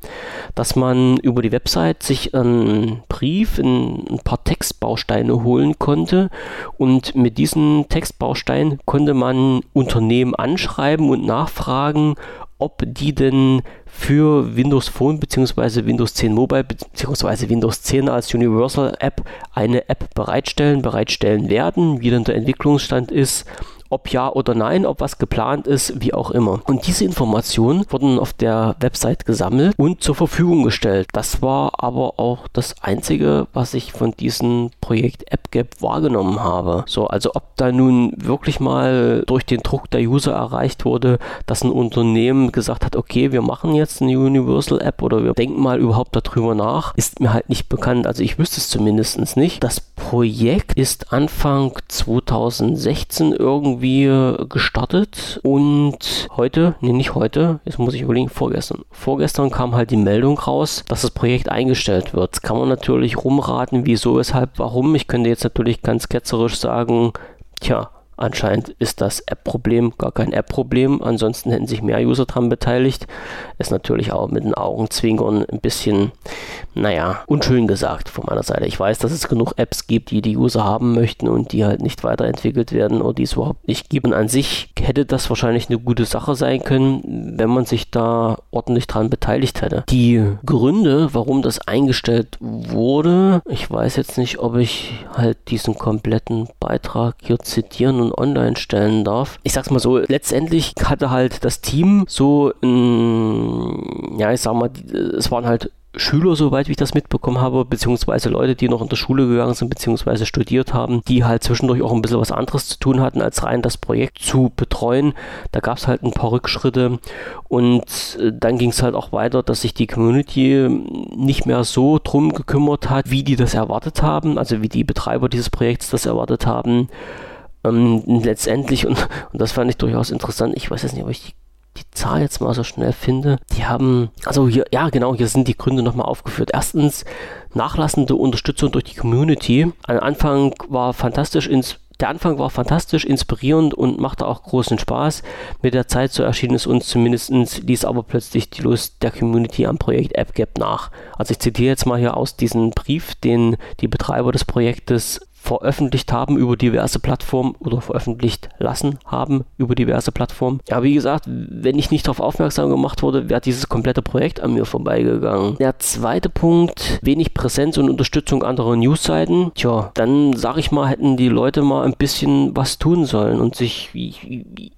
dass man über die Website sich einen Brief in ein paar Textbausteine holen konnte und mit diesen Textbausteinen konnte man Unternehmen anschreiben und nachfragen, ob die denn für Windows Phone bzw. Windows 10 Mobile bzw. Windows 10 als Universal App eine App bereitstellen, bereitstellen werden, wie denn der Entwicklungsstand ist ob ja oder nein, ob was geplant ist, wie auch immer. Und diese Informationen wurden auf der Website gesammelt und zur Verfügung gestellt. Das war aber auch das Einzige, was ich von diesem Projekt AppGap wahrgenommen habe. So, also ob da nun wirklich mal durch den Druck der User erreicht wurde, dass ein Unternehmen gesagt hat, okay, wir machen jetzt eine Universal App oder wir denken mal überhaupt darüber nach, ist mir halt nicht bekannt. Also ich wüsste es zumindest nicht. Das Projekt ist Anfang 2016 irgendwie irgendwie gestartet und heute, nee, nicht heute, jetzt muss ich überlegen, vorgestern. Vorgestern kam halt die Meldung raus, dass das Projekt eingestellt wird. Kann man natürlich rumraten, wieso, weshalb, warum. Ich könnte jetzt natürlich ganz ketzerisch sagen, tja, Anscheinend ist das App-Problem gar kein App-Problem. Ansonsten hätten sich mehr User daran beteiligt. Ist natürlich auch mit den Augenzwinkern ein bisschen, naja, unschön gesagt von meiner Seite. Ich weiß, dass es genug Apps gibt, die die User haben möchten und die halt nicht weiterentwickelt werden oder die es überhaupt nicht gibt. Und an sich hätte das wahrscheinlich eine gute Sache sein können, wenn man sich da ordentlich dran beteiligt hätte. Die Gründe, warum das eingestellt wurde, ich weiß jetzt nicht, ob ich halt diesen kompletten Beitrag hier zitieren und online stellen darf. Ich sag's mal so, letztendlich hatte halt das Team so ein, ja, ich sag mal, es waren halt Schüler, soweit ich das mitbekommen habe, beziehungsweise Leute, die noch in der Schule gegangen sind, beziehungsweise studiert haben, die halt zwischendurch auch ein bisschen was anderes zu tun hatten, als rein das Projekt zu betreuen. Da gab es halt ein paar Rückschritte und äh, dann ging es halt auch weiter, dass sich die Community nicht mehr so drum gekümmert hat, wie die das erwartet haben, also wie die Betreiber dieses Projekts das erwartet haben. Ähm, letztendlich, und, und das fand ich durchaus interessant, ich weiß jetzt nicht, ob ich die die Zahl jetzt mal so schnell finde. Die haben, also hier, ja genau, hier sind die Gründe nochmal aufgeführt. Erstens, nachlassende Unterstützung durch die Community. Am Anfang war fantastisch ins der Anfang war fantastisch, inspirierend und machte auch großen Spaß. Mit der Zeit, so erschien es uns zumindest, ließ aber plötzlich die Lust der Community am Projekt AppGap nach. Also ich zitiere jetzt mal hier aus diesem Brief, den die Betreiber des Projektes veröffentlicht haben über diverse Plattformen oder veröffentlicht lassen haben über diverse Plattformen. Ja, wie gesagt, wenn ich nicht darauf aufmerksam gemacht wurde, wäre dieses komplette Projekt an mir vorbeigegangen. Der zweite Punkt, wenig Präsenz und Unterstützung anderer Newsseiten. Tja, dann sage ich mal, hätten die Leute mal ein bisschen was tun sollen und sich,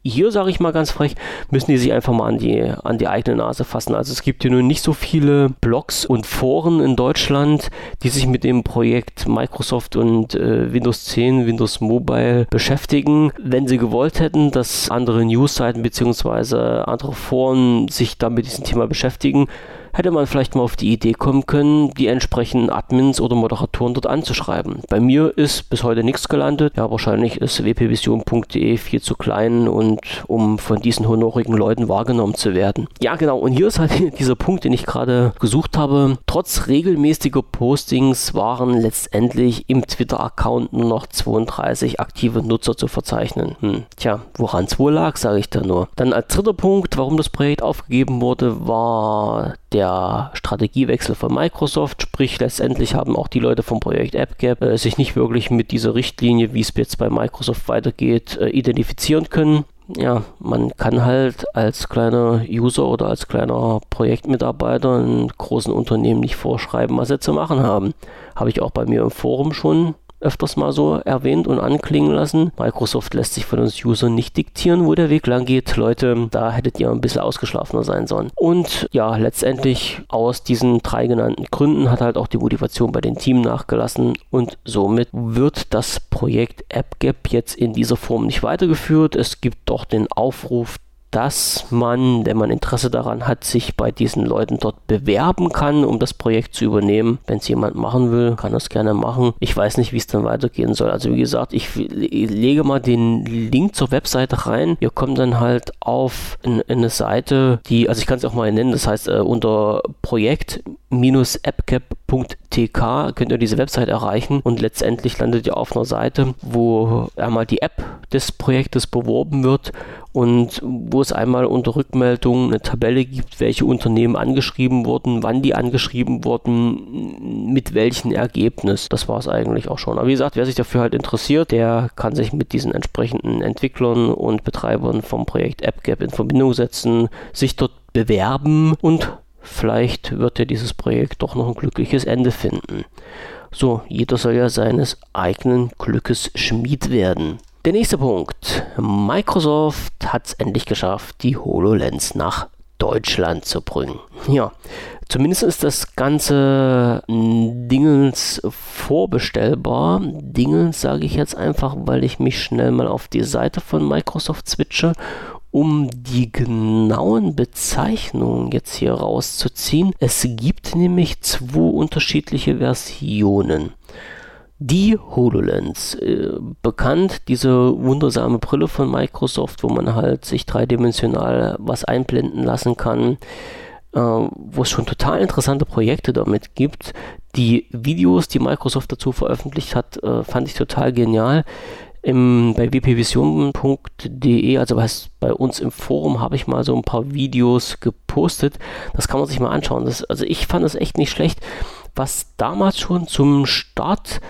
hier sage ich mal ganz frech, müssen die sich einfach mal an die, an die eigene Nase fassen. Also es gibt hier nun nicht so viele Blogs und Foren in Deutschland, die sich mit dem Projekt Microsoft und äh, Windows 10, Windows Mobile beschäftigen. Wenn sie gewollt hätten, dass andere Newsseiten bzw. andere Foren sich dann mit diesem Thema beschäftigen, hätte man vielleicht mal auf die Idee kommen können, die entsprechenden Admins oder Moderatoren dort anzuschreiben. Bei mir ist bis heute nichts gelandet. Ja, wahrscheinlich ist wpvision.de viel zu klein und um von diesen honorigen Leuten wahrgenommen zu werden. Ja, genau. Und hier ist halt dieser Punkt, den ich gerade gesucht habe. Trotz regelmäßiger Postings waren letztendlich im Twitter-Account nur noch 32 aktive Nutzer zu verzeichnen. Hm, tja, woran es wohl lag, sage ich da nur. Dann als dritter Punkt, warum das Projekt aufgegeben wurde, war der Strategiewechsel von Microsoft, sprich letztendlich haben auch die Leute vom Projekt AppGap äh, sich nicht wirklich mit dieser Richtlinie, wie es jetzt bei Microsoft weitergeht, äh, identifizieren können. Ja, man kann halt als kleiner User oder als kleiner Projektmitarbeiter in großen Unternehmen nicht vorschreiben, was sie zu machen haben. Habe ich auch bei mir im Forum schon öfters mal so erwähnt und anklingen lassen. Microsoft lässt sich von uns Usern nicht diktieren, wo der Weg lang geht. Leute, da hättet ihr ein bisschen ausgeschlafener sein sollen. Und ja, letztendlich aus diesen drei genannten Gründen hat halt auch die Motivation bei dem Team nachgelassen und somit wird das Projekt AppGap jetzt in dieser Form nicht weitergeführt. Es gibt doch den Aufruf, dass man, wenn man Interesse daran hat, sich bei diesen Leuten dort bewerben kann, um das Projekt zu übernehmen. Wenn es jemand machen will, kann das gerne machen. Ich weiß nicht, wie es dann weitergehen soll. Also wie gesagt, ich lege mal den Link zur Webseite rein. Ihr kommt dann halt auf eine Seite, die, also ich kann es auch mal nennen, das heißt äh, unter Projekt-appcap.tk könnt ihr diese Webseite erreichen und letztendlich landet ihr auf einer Seite, wo einmal die App des Projektes beworben wird und wo es einmal unter Rückmeldung eine Tabelle gibt, welche Unternehmen angeschrieben wurden, wann die angeschrieben wurden, mit welchem Ergebnis. Das war es eigentlich auch schon. Aber wie gesagt, wer sich dafür halt interessiert, der kann sich mit diesen entsprechenden Entwicklern und Betreibern vom Projekt AppGap in Verbindung setzen, sich dort bewerben und vielleicht wird ja dieses Projekt doch noch ein glückliches Ende finden. So, jeder soll ja seines eigenen Glückes Schmied werden. Der nächste Punkt. Microsoft hat es endlich geschafft, die HoloLens nach Deutschland zu bringen. Ja, zumindest ist das ganze Dingens vorbestellbar. Dingens sage ich jetzt einfach, weil ich mich schnell mal auf die Seite von Microsoft switche, um die genauen Bezeichnungen jetzt hier rauszuziehen. Es gibt nämlich zwei unterschiedliche Versionen. Die HoloLens, äh, bekannt, diese wundersame Brille von Microsoft, wo man halt sich dreidimensional was einblenden lassen kann, äh, wo es schon total interessante Projekte damit gibt. Die Videos, die Microsoft dazu veröffentlicht hat, äh, fand ich total genial. Im, bei wpvision.de, also was bei uns im Forum, habe ich mal so ein paar Videos gepostet. Das kann man sich mal anschauen. Das, also ich fand das echt nicht schlecht, was damals schon zum Start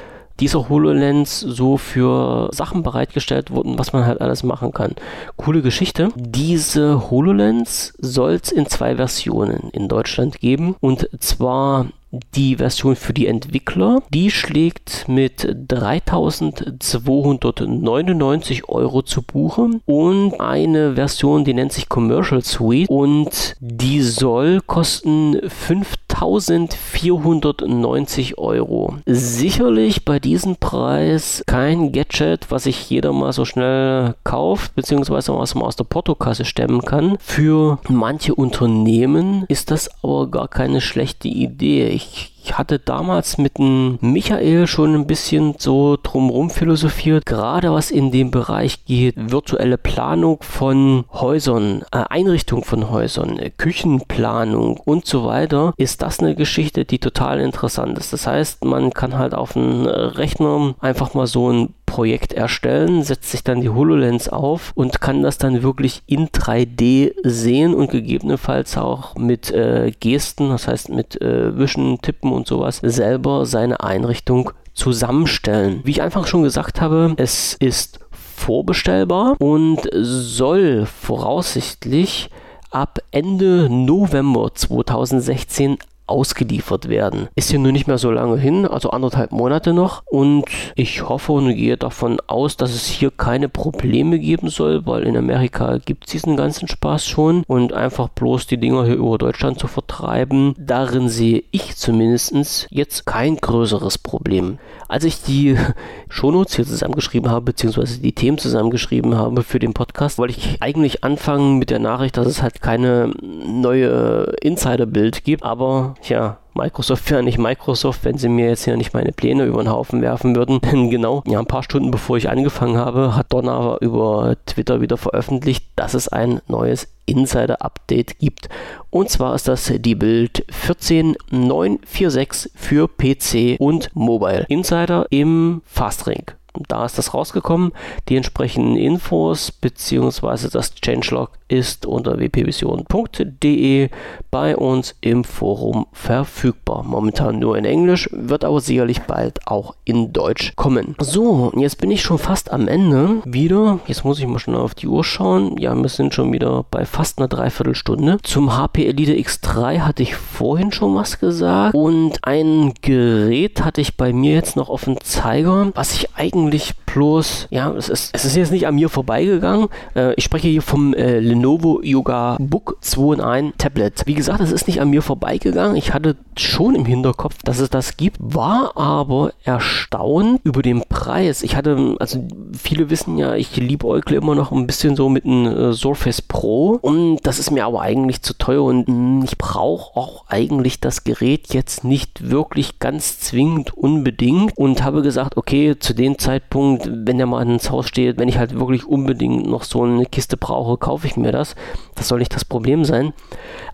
dieser HoloLens so für Sachen bereitgestellt wurden, was man halt alles machen kann. Coole Geschichte. Diese HoloLens soll es in zwei Versionen in Deutschland geben. Und zwar die Version für die Entwickler, die schlägt mit 3299 Euro zu Buche und eine Version, die nennt sich Commercial Suite und die soll kosten 5490 Euro. Sicherlich bei diesem Preis kein Gadget, was sich jeder mal so schnell kauft, beziehungsweise was man aus der Portokasse stemmen kann. Für manche Unternehmen ist das aber gar keine schlechte Idee. Ich ich hatte damals mit dem Michael schon ein bisschen so drumherum philosophiert, gerade was in dem Bereich geht, virtuelle Planung von Häusern, äh, Einrichtung von Häusern, äh, Küchenplanung und so weiter, ist das eine Geschichte, die total interessant ist. Das heißt, man kann halt auf einen Rechner einfach mal so ein Projekt erstellen, setzt sich dann die HoloLens auf und kann das dann wirklich in 3D sehen und gegebenenfalls auch mit äh, Gesten, das heißt mit äh, Wischen, Tippen und sowas, selber seine Einrichtung zusammenstellen. Wie ich einfach schon gesagt habe, es ist vorbestellbar und soll voraussichtlich ab Ende November 2016 ausgeliefert werden. Ist hier nur nicht mehr so lange hin, also anderthalb Monate noch. Und ich hoffe und gehe davon aus, dass es hier keine Probleme geben soll, weil in Amerika gibt es diesen ganzen Spaß schon. Und einfach bloß die Dinger hier über Deutschland zu vertreiben, darin sehe ich zumindest jetzt kein größeres Problem. Als ich die Shownotes hier zusammengeschrieben habe, beziehungsweise die Themen zusammengeschrieben habe für den Podcast, wollte ich eigentlich anfangen mit der Nachricht, dass es halt keine neue Insider-Bild gibt, aber ja, Microsoft wäre nicht Microsoft, wenn sie mir jetzt hier nicht meine Pläne über den Haufen werfen würden. Denn genau, ja, ein paar Stunden bevor ich angefangen habe, hat Donner über Twitter wieder veröffentlicht, dass es ein neues Insider-Update gibt. Und zwar ist das die Bild 14946 für PC und Mobile. Insider im Fastring. Da ist das rausgekommen. Die entsprechenden Infos bzw. das Changelog ist unter wpvision.de bei uns im Forum verfügbar. Momentan nur in Englisch, wird aber sicherlich bald auch in Deutsch kommen. So, jetzt bin ich schon fast am Ende wieder. Jetzt muss ich mal schon auf die Uhr schauen. Ja, wir sind schon wieder bei fast einer Dreiviertelstunde. Zum HP Elite X3 hatte ich vorhin schon was gesagt und ein Gerät hatte ich bei mir jetzt noch auf dem Zeiger, was ich eigentlich eigentlich bloß, ja, es ist, es ist jetzt nicht an mir vorbeigegangen. Äh, ich spreche hier vom äh, Lenovo Yoga Book 2 in 1 Tablet. Wie gesagt, es ist nicht an mir vorbeigegangen. Ich hatte schon im Hinterkopf, dass es das gibt, war aber erstaunt über den Preis. Ich hatte, also viele wissen ja, ich liebäugle immer noch ein bisschen so mit einem äh, Surface Pro und das ist mir aber eigentlich zu teuer und mh, ich brauche auch eigentlich das Gerät jetzt nicht wirklich ganz zwingend unbedingt und habe gesagt, okay, zu dem Zeitpunkt, wenn der mal ins Haus steht, wenn ich halt wirklich unbedingt noch so eine Kiste brauche, kaufe ich mir das. Das soll nicht das Problem sein.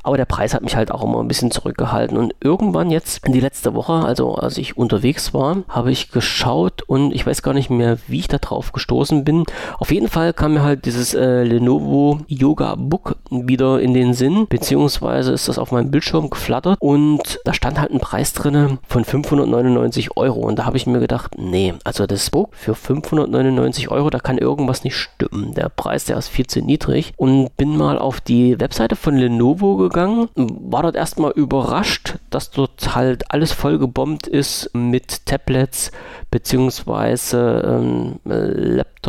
Aber der Preis hat mich halt auch immer ein bisschen zurückgehalten. Und irgendwann jetzt, in die letzte Woche, also als ich unterwegs war, habe ich geschaut und ich weiß gar nicht mehr, wie ich da drauf gestoßen bin. Auf jeden Fall kam mir halt dieses äh, Lenovo Yoga Book wieder in den Sinn, beziehungsweise ist das auf meinem Bildschirm geflattert und da stand halt ein Preis drin von 599 Euro. Und da habe ich mir gedacht, nee, also das Book für 599 Euro, da kann irgendwas nicht stimmen. Der Preis, der ist viel zu niedrig. Und bin mal auf die Webseite von Lenovo gegangen war dort erstmal überrascht, dass dort halt alles vollgebombt ist mit Tablets beziehungsweise ähm, Laptops,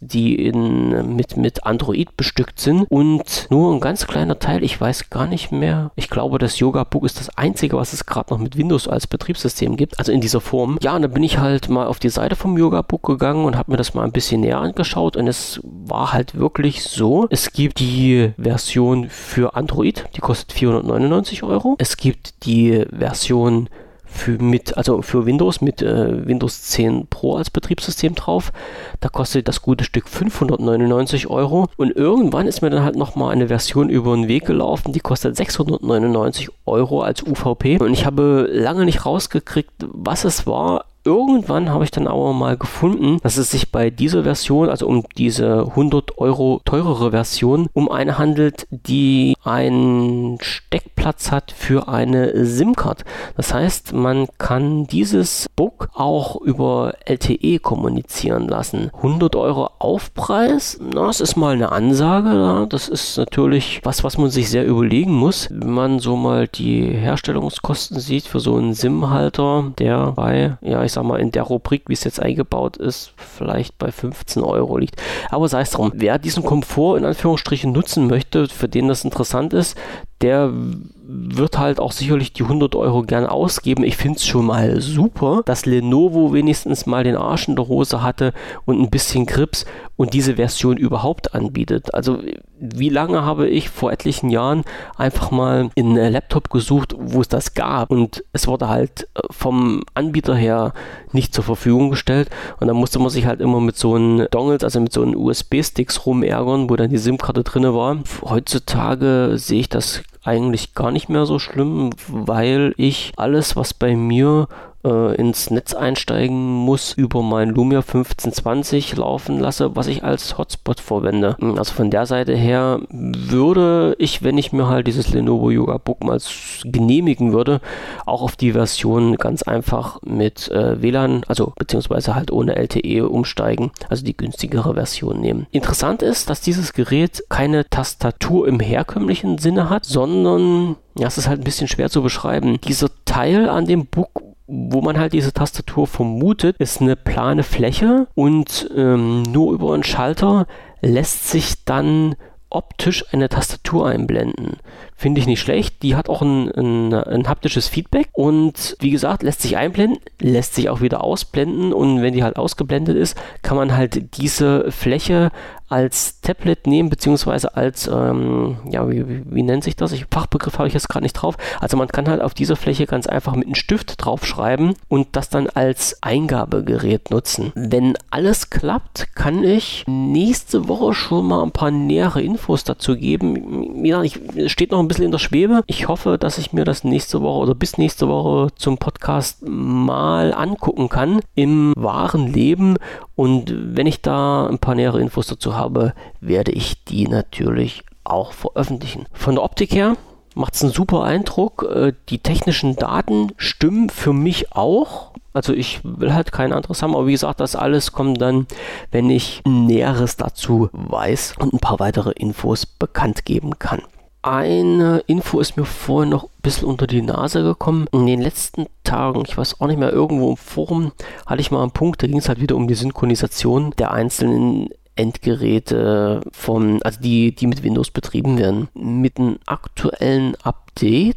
die in, mit, mit Android bestückt sind und nur ein ganz kleiner Teil, ich weiß gar nicht mehr, ich glaube das Yoga Book ist das einzige, was es gerade noch mit Windows als Betriebssystem gibt, also in dieser Form. Ja, und dann bin ich halt mal auf die Seite vom Yoga Book gegangen und habe mir das mal ein bisschen näher angeschaut und es war halt wirklich so, es gibt die Version für Android, die kostet 499 Euro. Es gibt die Version für mit, also für Windows mit äh, Windows 10 Pro als Betriebssystem drauf. Da kostet das gute Stück 599 Euro. Und irgendwann ist mir dann halt nochmal eine Version über den Weg gelaufen, die kostet 699 Euro als UVP. Und ich habe lange nicht rausgekriegt, was es war irgendwann habe ich dann aber mal gefunden, dass es sich bei dieser Version, also um diese 100 Euro teurere Version, um eine handelt, die einen Steckplatz hat für eine SIM-Card. Das heißt, man kann dieses Book auch über LTE kommunizieren lassen. 100 Euro Aufpreis, na, das ist mal eine Ansage. Das ist natürlich was, was man sich sehr überlegen muss. Wenn man so mal die Herstellungskosten sieht für so einen SIM-Halter, der bei, ja, ich sag mal, in der Rubrik, wie es jetzt eingebaut ist, vielleicht bei 15 Euro liegt. Aber sei es drum, wer diesen Komfort in Anführungsstrichen nutzen möchte, für den das interessant ist, der wird halt auch sicherlich die 100 Euro gern ausgeben. Ich finde es schon mal super, dass Lenovo wenigstens mal den Arsch in der Hose hatte und ein bisschen Grips und diese Version überhaupt anbietet. Also wie lange habe ich vor etlichen Jahren einfach mal in einem Laptop gesucht, wo es das gab und es wurde halt äh, vom Anbieter her nicht zur Verfügung gestellt und dann musste man sich halt immer mit so einem Dongles, also mit so einem USB-Sticks rumärgern, wo dann die SIM-Karte drin war. Heutzutage sehe ich das eigentlich gar nicht mehr so schlimm, weil ich alles, was bei mir äh, ins Netz einsteigen muss, über mein Lumia 1520 laufen lasse, was ich als Hotspot verwende. Hm, also von der Seite her würde ich, wenn ich mir halt dieses Lenovo Yoga Book mal genehmigen würde, auch auf die Version ganz einfach mit äh, WLAN, also beziehungsweise halt ohne LTE umsteigen, also die günstigere Version nehmen. Interessant ist, dass dieses Gerät keine Tastatur im herkömmlichen Sinne hat, sondern ja, es ist halt ein bisschen schwer zu beschreiben. Dieser Teil an dem Book wo man halt diese Tastatur vermutet, ist eine plane Fläche und ähm, nur über einen Schalter lässt sich dann optisch eine Tastatur einblenden. Finde ich nicht schlecht. Die hat auch ein, ein, ein, haptisches Feedback und wie gesagt, lässt sich einblenden, lässt sich auch wieder ausblenden und wenn die halt ausgeblendet ist, kann man halt diese Fläche als Tablet nehmen, beziehungsweise als, ähm, ja, wie, wie, nennt sich das? Ich, Fachbegriff habe ich jetzt gerade nicht drauf. Also man kann halt auf dieser Fläche ganz einfach mit einem Stift draufschreiben und das dann als Eingabegerät nutzen. Wenn alles klappt, kann ich nächste Woche schon mal ein paar nähere Infos dazu geben. Ja, ich, steht noch ein bisschen in der Schwebe. Ich hoffe, dass ich mir das nächste Woche oder bis nächste Woche zum Podcast mal angucken kann im wahren Leben. Und wenn ich da ein paar nähere Infos dazu habe, werde ich die natürlich auch veröffentlichen. Von der Optik her macht es einen super Eindruck. Äh, die technischen Daten stimmen für mich auch. Also ich will halt kein anderes haben, aber wie gesagt, das alles kommt dann, wenn ich Näheres dazu weiß und ein paar weitere Infos bekannt geben kann. Eine Info ist mir vorhin noch ein bisschen unter die Nase gekommen. In den letzten Tagen, ich weiß auch nicht mehr, irgendwo im Forum hatte ich mal einen Punkt, da ging es halt wieder um die Synchronisation der einzelnen Endgeräte vom, also die, die mit Windows betrieben werden. Mit einem aktuellen Update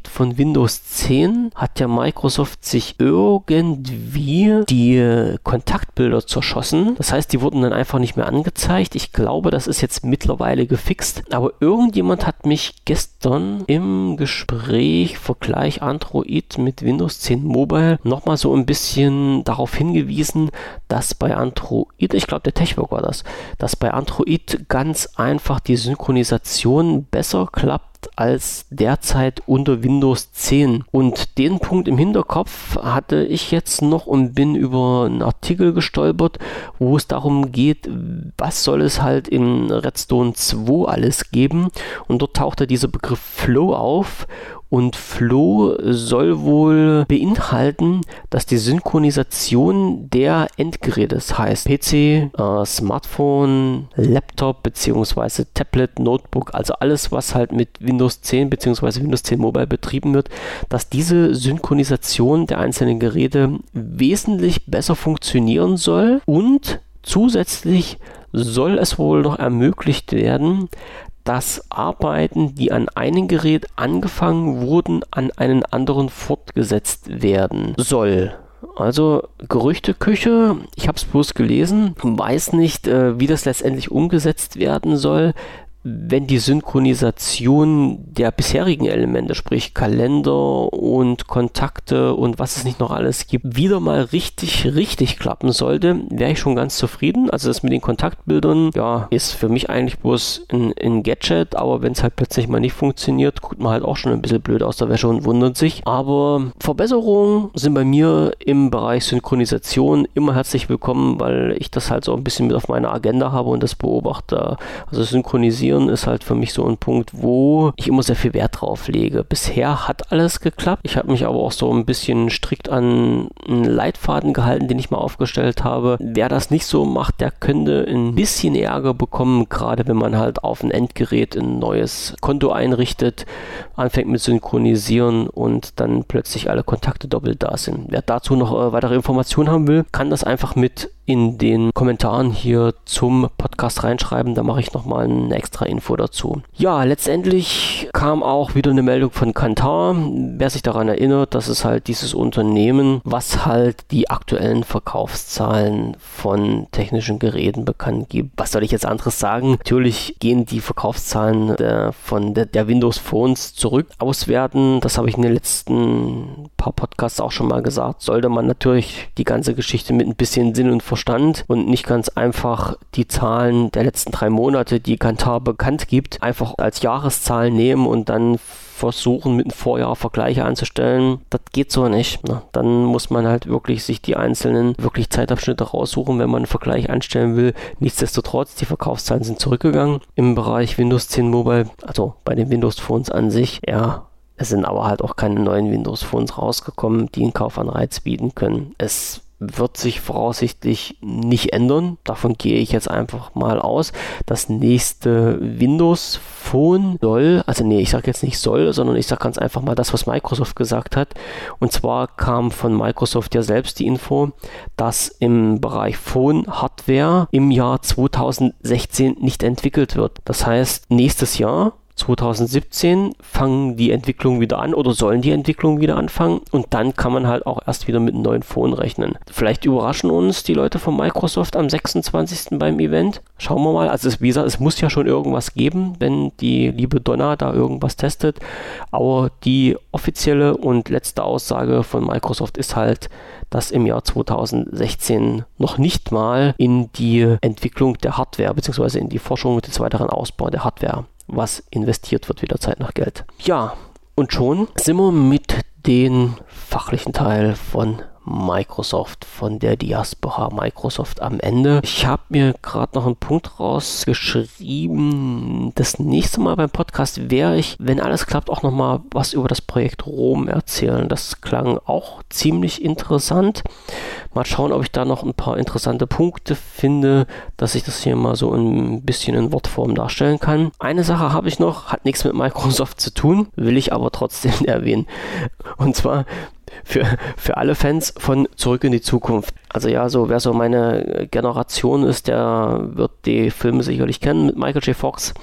von Windows 10 hat ja Microsoft sich irgendwie die Kontaktbilder zerschossen. Das heißt, die wurden dann einfach nicht mehr angezeigt. Ich glaube, das ist jetzt mittlerweile gefixt. Aber irgendjemand hat mich gestern im Gespräch Vergleich Android mit Windows 10 Mobile nochmal so ein bisschen darauf hingewiesen, dass bei Android, ich glaube, der Techwork war das, dass bei Android ganz einfach die Synchronisation besser klappt als derzeit unter Windows 10. Und den Punkt im Hinterkopf hatte ich jetzt noch und bin über einen Artikel gestolpert, wo es darum geht, was soll es halt in Redstone 2 alles geben. Und dort tauchte dieser Begriff Flow auf und Flow soll wohl beinhalten, dass die Synchronisation der Endgeräte, das heißt PC, äh, Smartphone, Laptop bzw. Tablet, Notebook, also alles, was halt mit Windows 10 bzw. Windows 10 Mobile betrieben wird, dass diese Synchronisation der einzelnen Geräte wesentlich besser funktionieren soll und zusätzlich soll es wohl noch ermöglicht werden, dass Arbeiten, die an einem Gerät angefangen wurden, an einen anderen fortgesetzt werden soll. Also Gerüchteküche, ich habe es bloß gelesen, weiß nicht, äh, wie das letztendlich umgesetzt werden soll wenn die Synchronisation der bisherigen Elemente, sprich Kalender und Kontakte und was es nicht noch alles gibt, wieder mal richtig, richtig klappen sollte, wäre ich schon ganz zufrieden. Also das mit den Kontaktbildern, ja, ist für mich eigentlich bloß ein, ein Gadget, aber wenn es halt plötzlich mal nicht funktioniert, guckt man halt auch schon ein bisschen blöd aus der Wäsche und wundert sich. Aber Verbesserungen sind bei mir im Bereich Synchronisation immer herzlich willkommen, weil ich das halt so ein bisschen mit auf meiner Agenda habe und das beobachte. Also synchronisieren Programmieren ist halt für mich so ein Punkt, wo ich immer sehr viel Wert drauf lege. Bisher hat alles geklappt. Ich habe mich aber auch so ein bisschen strikt an einen Leitfaden gehalten, den ich mal aufgestellt habe. Wer das nicht so macht, der könnte ein bisschen Ärger bekommen, gerade wenn man halt auf ein Endgerät ein neues Konto einrichtet, anfängt mit Synchronisieren und dann plötzlich alle Kontakte doppelt da sind. Wer dazu noch äh, weitere Informationen haben will, kann das einfach mit in den Kommentaren hier zum Podcast reinschreiben. Da mache ich nochmal eine extra Info dazu. Ja, letztendlich kam auch wieder eine Meldung von Kantar. Wer sich daran erinnert, das ist halt dieses Unternehmen, was halt die aktuellen Verkaufszahlen von technischen Geräten bekannt gibt. Was soll ich jetzt anderes sagen? Natürlich gehen die Verkaufszahlen der, von der, der Windows Phones zurück. Auswerten, das habe ich in den letzten paar Podcasts auch schon mal gesagt, sollte man natürlich die ganze Geschichte mit ein bisschen Sinn und Verstand und nicht ganz einfach die Zahlen der letzten drei Monate, die Kantar bekannt gibt, einfach als Jahreszahlen nehmen und dann versuchen, mit einem Vorjahr Vergleiche anzustellen. Das geht so nicht. Ne? Dann muss man halt wirklich sich die einzelnen wirklich Zeitabschnitte raussuchen, wenn man einen Vergleich anstellen will. Nichtsdestotrotz, die Verkaufszahlen sind zurückgegangen im Bereich Windows 10 Mobile, also bei den Windows Phones an sich. Ja, es sind aber halt auch keine neuen Windows Phones rausgekommen, die einen Kaufanreiz bieten können. Es wird sich voraussichtlich nicht ändern. Davon gehe ich jetzt einfach mal aus. Das nächste Windows Phone soll, also nee, ich sage jetzt nicht soll, sondern ich sage ganz einfach mal das, was Microsoft gesagt hat. Und zwar kam von Microsoft ja selbst die Info, dass im Bereich Phone Hardware im Jahr 2016 nicht entwickelt wird. Das heißt, nächstes Jahr 2017 fangen die Entwicklungen wieder an oder sollen die Entwicklungen wieder anfangen und dann kann man halt auch erst wieder mit einem neuen Phone rechnen. Vielleicht überraschen uns die Leute von Microsoft am 26. beim Event. Schauen wir mal. Also es, wie gesagt, es muss ja schon irgendwas geben, wenn die liebe Donna da irgendwas testet. Aber die offizielle und letzte Aussage von Microsoft ist halt, dass im Jahr 2016 noch nicht mal in die Entwicklung der Hardware bzw. in die Forschung den weiteren Ausbau der Hardware was investiert wird, wieder Zeit nach Geld. Ja, und schon sind wir mit dem fachlichen Teil von Microsoft, von der Diaspora Microsoft am Ende. Ich habe mir gerade noch einen Punkt rausgeschrieben. Das nächste Mal beim Podcast werde ich, wenn alles klappt, auch nochmal was über das Projekt Rom erzählen. Das klang auch ziemlich interessant. Mal schauen, ob ich da noch ein paar interessante Punkte finde, dass ich das hier mal so ein bisschen in Wortform darstellen kann. Eine Sache habe ich noch, hat nichts mit Microsoft zu tun, will ich aber trotzdem erwähnen. Und zwar für, für alle Fans von Zurück in die Zukunft. Also ja, so wer so meine Generation ist, der wird die Filme sicherlich kennen mit Michael J. Fox.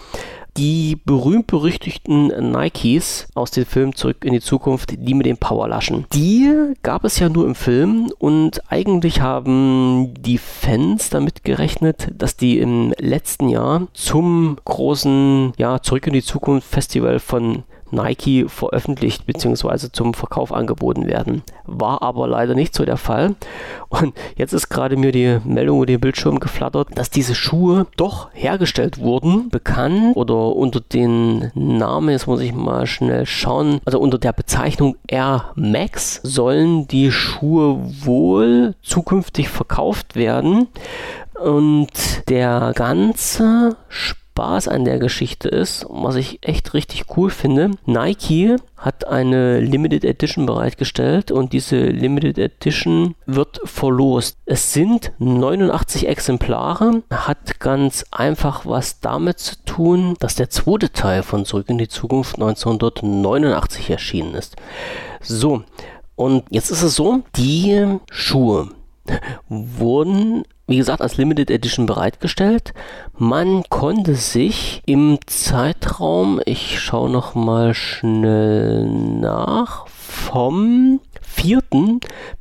Die berühmt-berüchtigten Nikes aus dem Film Zurück in die Zukunft, die mit den Powerlaschen. Die gab es ja nur im Film und eigentlich haben die Fans damit gerechnet, dass die im letzten Jahr zum großen ja, Zurück in die Zukunft Festival von Nike veröffentlicht bzw. zum Verkauf angeboten werden. War aber leider nicht so der Fall. Und jetzt ist gerade mir die Meldung über den Bildschirm geflattert, dass diese Schuhe doch hergestellt wurden, bekannt oder unter den Namen, jetzt muss ich mal schnell schauen, also unter der Bezeichnung Air Max sollen die Schuhe wohl zukünftig verkauft werden. Und der ganze Spaß Spaß an der Geschichte ist, was ich echt richtig cool finde, Nike hat eine Limited Edition bereitgestellt und diese Limited Edition wird verlost. Es sind 89 Exemplare, hat ganz einfach was damit zu tun, dass der zweite Teil von Zurück in die Zukunft 1989 erschienen ist. So, und jetzt ist es so, die Schuhe wurden wie gesagt, als Limited Edition bereitgestellt. Man konnte sich im Zeitraum, ich schaue noch mal schnell nach, vom 4.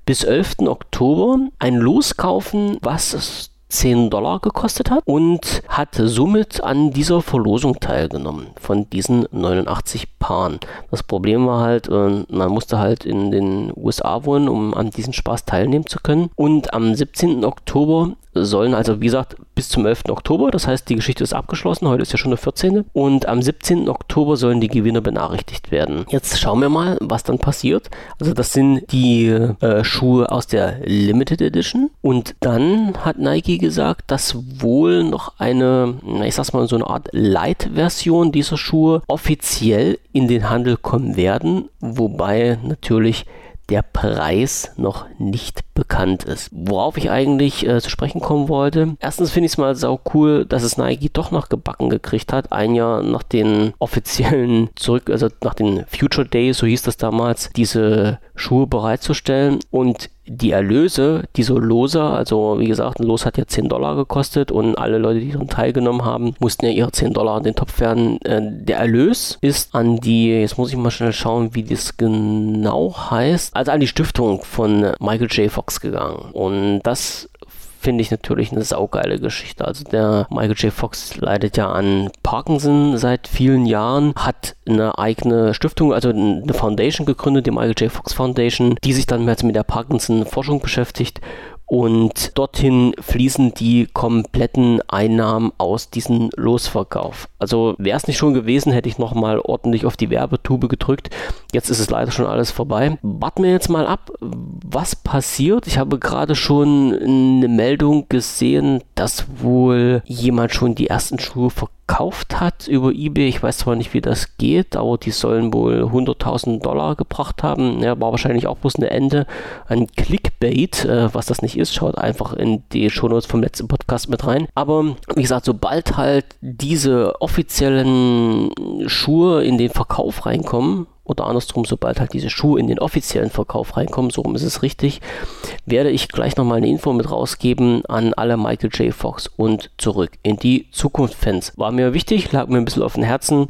bis 11. Oktober ein Los kaufen, was 10 Dollar gekostet hat und hat somit an dieser Verlosung teilgenommen von diesen 89 Paaren. Das Problem war halt, äh, man musste halt in den USA wohnen, um an diesem Spaß teilnehmen zu können. Und am 17. Oktober sollen also, wie gesagt, bis zum 11. Oktober, das heißt, die Geschichte ist abgeschlossen, heute ist ja schon der 14. Und am 17. Oktober sollen die Gewinner benachrichtigt werden. Jetzt schauen wir mal, was dann passiert. Also das sind die äh, Schuhe aus der Limited Edition. Und dann hat Nike gesagt, dass wohl noch eine, ich sag's mal, so eine Art Light-Version dieser Schuhe offiziell in den Handel kommen werden. Wobei natürlich der Preis noch nicht bekannt ist. Worauf ich eigentlich äh, zu sprechen kommen wollte. Erstens finde ich es mal sau cool, dass es Nike doch noch gebacken gekriegt hat, ein Jahr nach den offiziellen zurück, also nach den Future Days, so hieß das damals, diese Schuhe bereitzustellen und die Erlöse dieser Lose, also wie gesagt, ein Los hat ja 10 Dollar gekostet und alle Leute, die daran teilgenommen haben, mussten ja ihre 10 Dollar in den Topf werden. Äh, der Erlös ist an die, jetzt muss ich mal schnell schauen, wie das genau heißt, also an die Stiftung von Michael J. Fox gegangen. Und das finde ich natürlich eine saugeile Geschichte. Also der Michael J. Fox leidet ja an Parkinson seit vielen Jahren, hat eine eigene Stiftung, also eine Foundation gegründet, die Michael J. Fox Foundation, die sich dann mit der Parkinson-Forschung beschäftigt und dorthin fließen die kompletten Einnahmen aus diesem Losverkauf. Also wäre es nicht schon gewesen, hätte ich nochmal ordentlich auf die Werbetube gedrückt. Jetzt ist es leider schon alles vorbei. Warten wir jetzt mal ab, was passiert. Ich habe gerade schon eine Meldung gesehen, dass wohl jemand schon die ersten Schuhe verkauft hat über eBay. Ich weiß zwar nicht, wie das geht, aber die sollen wohl 100.000 Dollar gebracht haben. Ja, war wahrscheinlich auch bloß eine Ende an Clickbait. Äh, was das nicht ist, schaut einfach in die Shownotes vom letzten Podcast mit rein. Aber wie gesagt, sobald halt diese offiziellen Schuhe in den Verkauf reinkommen, oder andersrum, sobald halt diese Schuhe in den offiziellen Verkauf reinkommen, so rum ist es richtig, werde ich gleich nochmal eine Info mit rausgeben an alle Michael J. Fox und zurück in die Zukunft-Fans. War mir wichtig, lag mir ein bisschen auf dem Herzen.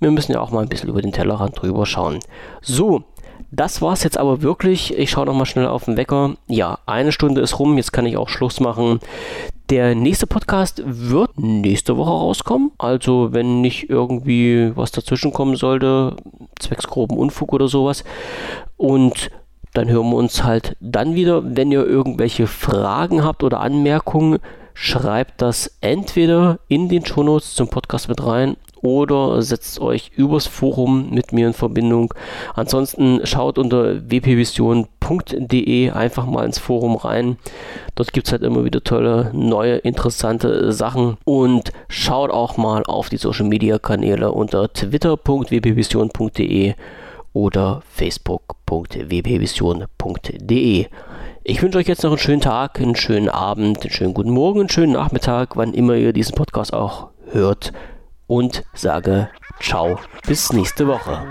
wir müssen ja auch mal ein bisschen über den Tellerrand drüber schauen. So, das war's jetzt aber wirklich. Ich schaue nochmal schnell auf den Wecker. Ja, eine Stunde ist rum. Jetzt kann ich auch Schluss machen. Der nächste Podcast wird nächste Woche rauskommen. Also, wenn nicht irgendwie was dazwischen kommen sollte, zwecks groben Unfug oder sowas. Und dann hören wir uns halt dann wieder. Wenn ihr irgendwelche Fragen habt oder Anmerkungen, schreibt das entweder in den Shownotes zum Podcast mit rein oder setzt euch übers Forum mit mir in Verbindung. Ansonsten schaut unter wpvision.de einfach mal ins Forum rein. Dort gibt es halt immer wieder tolle, neue, interessante Sachen. Und schaut auch mal auf die Social Media Kanäle unter twitter.wpvision.de oder facebook.wpvision.de. Ich wünsche euch jetzt noch einen schönen Tag, einen schönen Abend, einen schönen guten Morgen, einen schönen Nachmittag, wann immer ihr diesen Podcast auch hört. Und sage ciao, bis nächste Woche.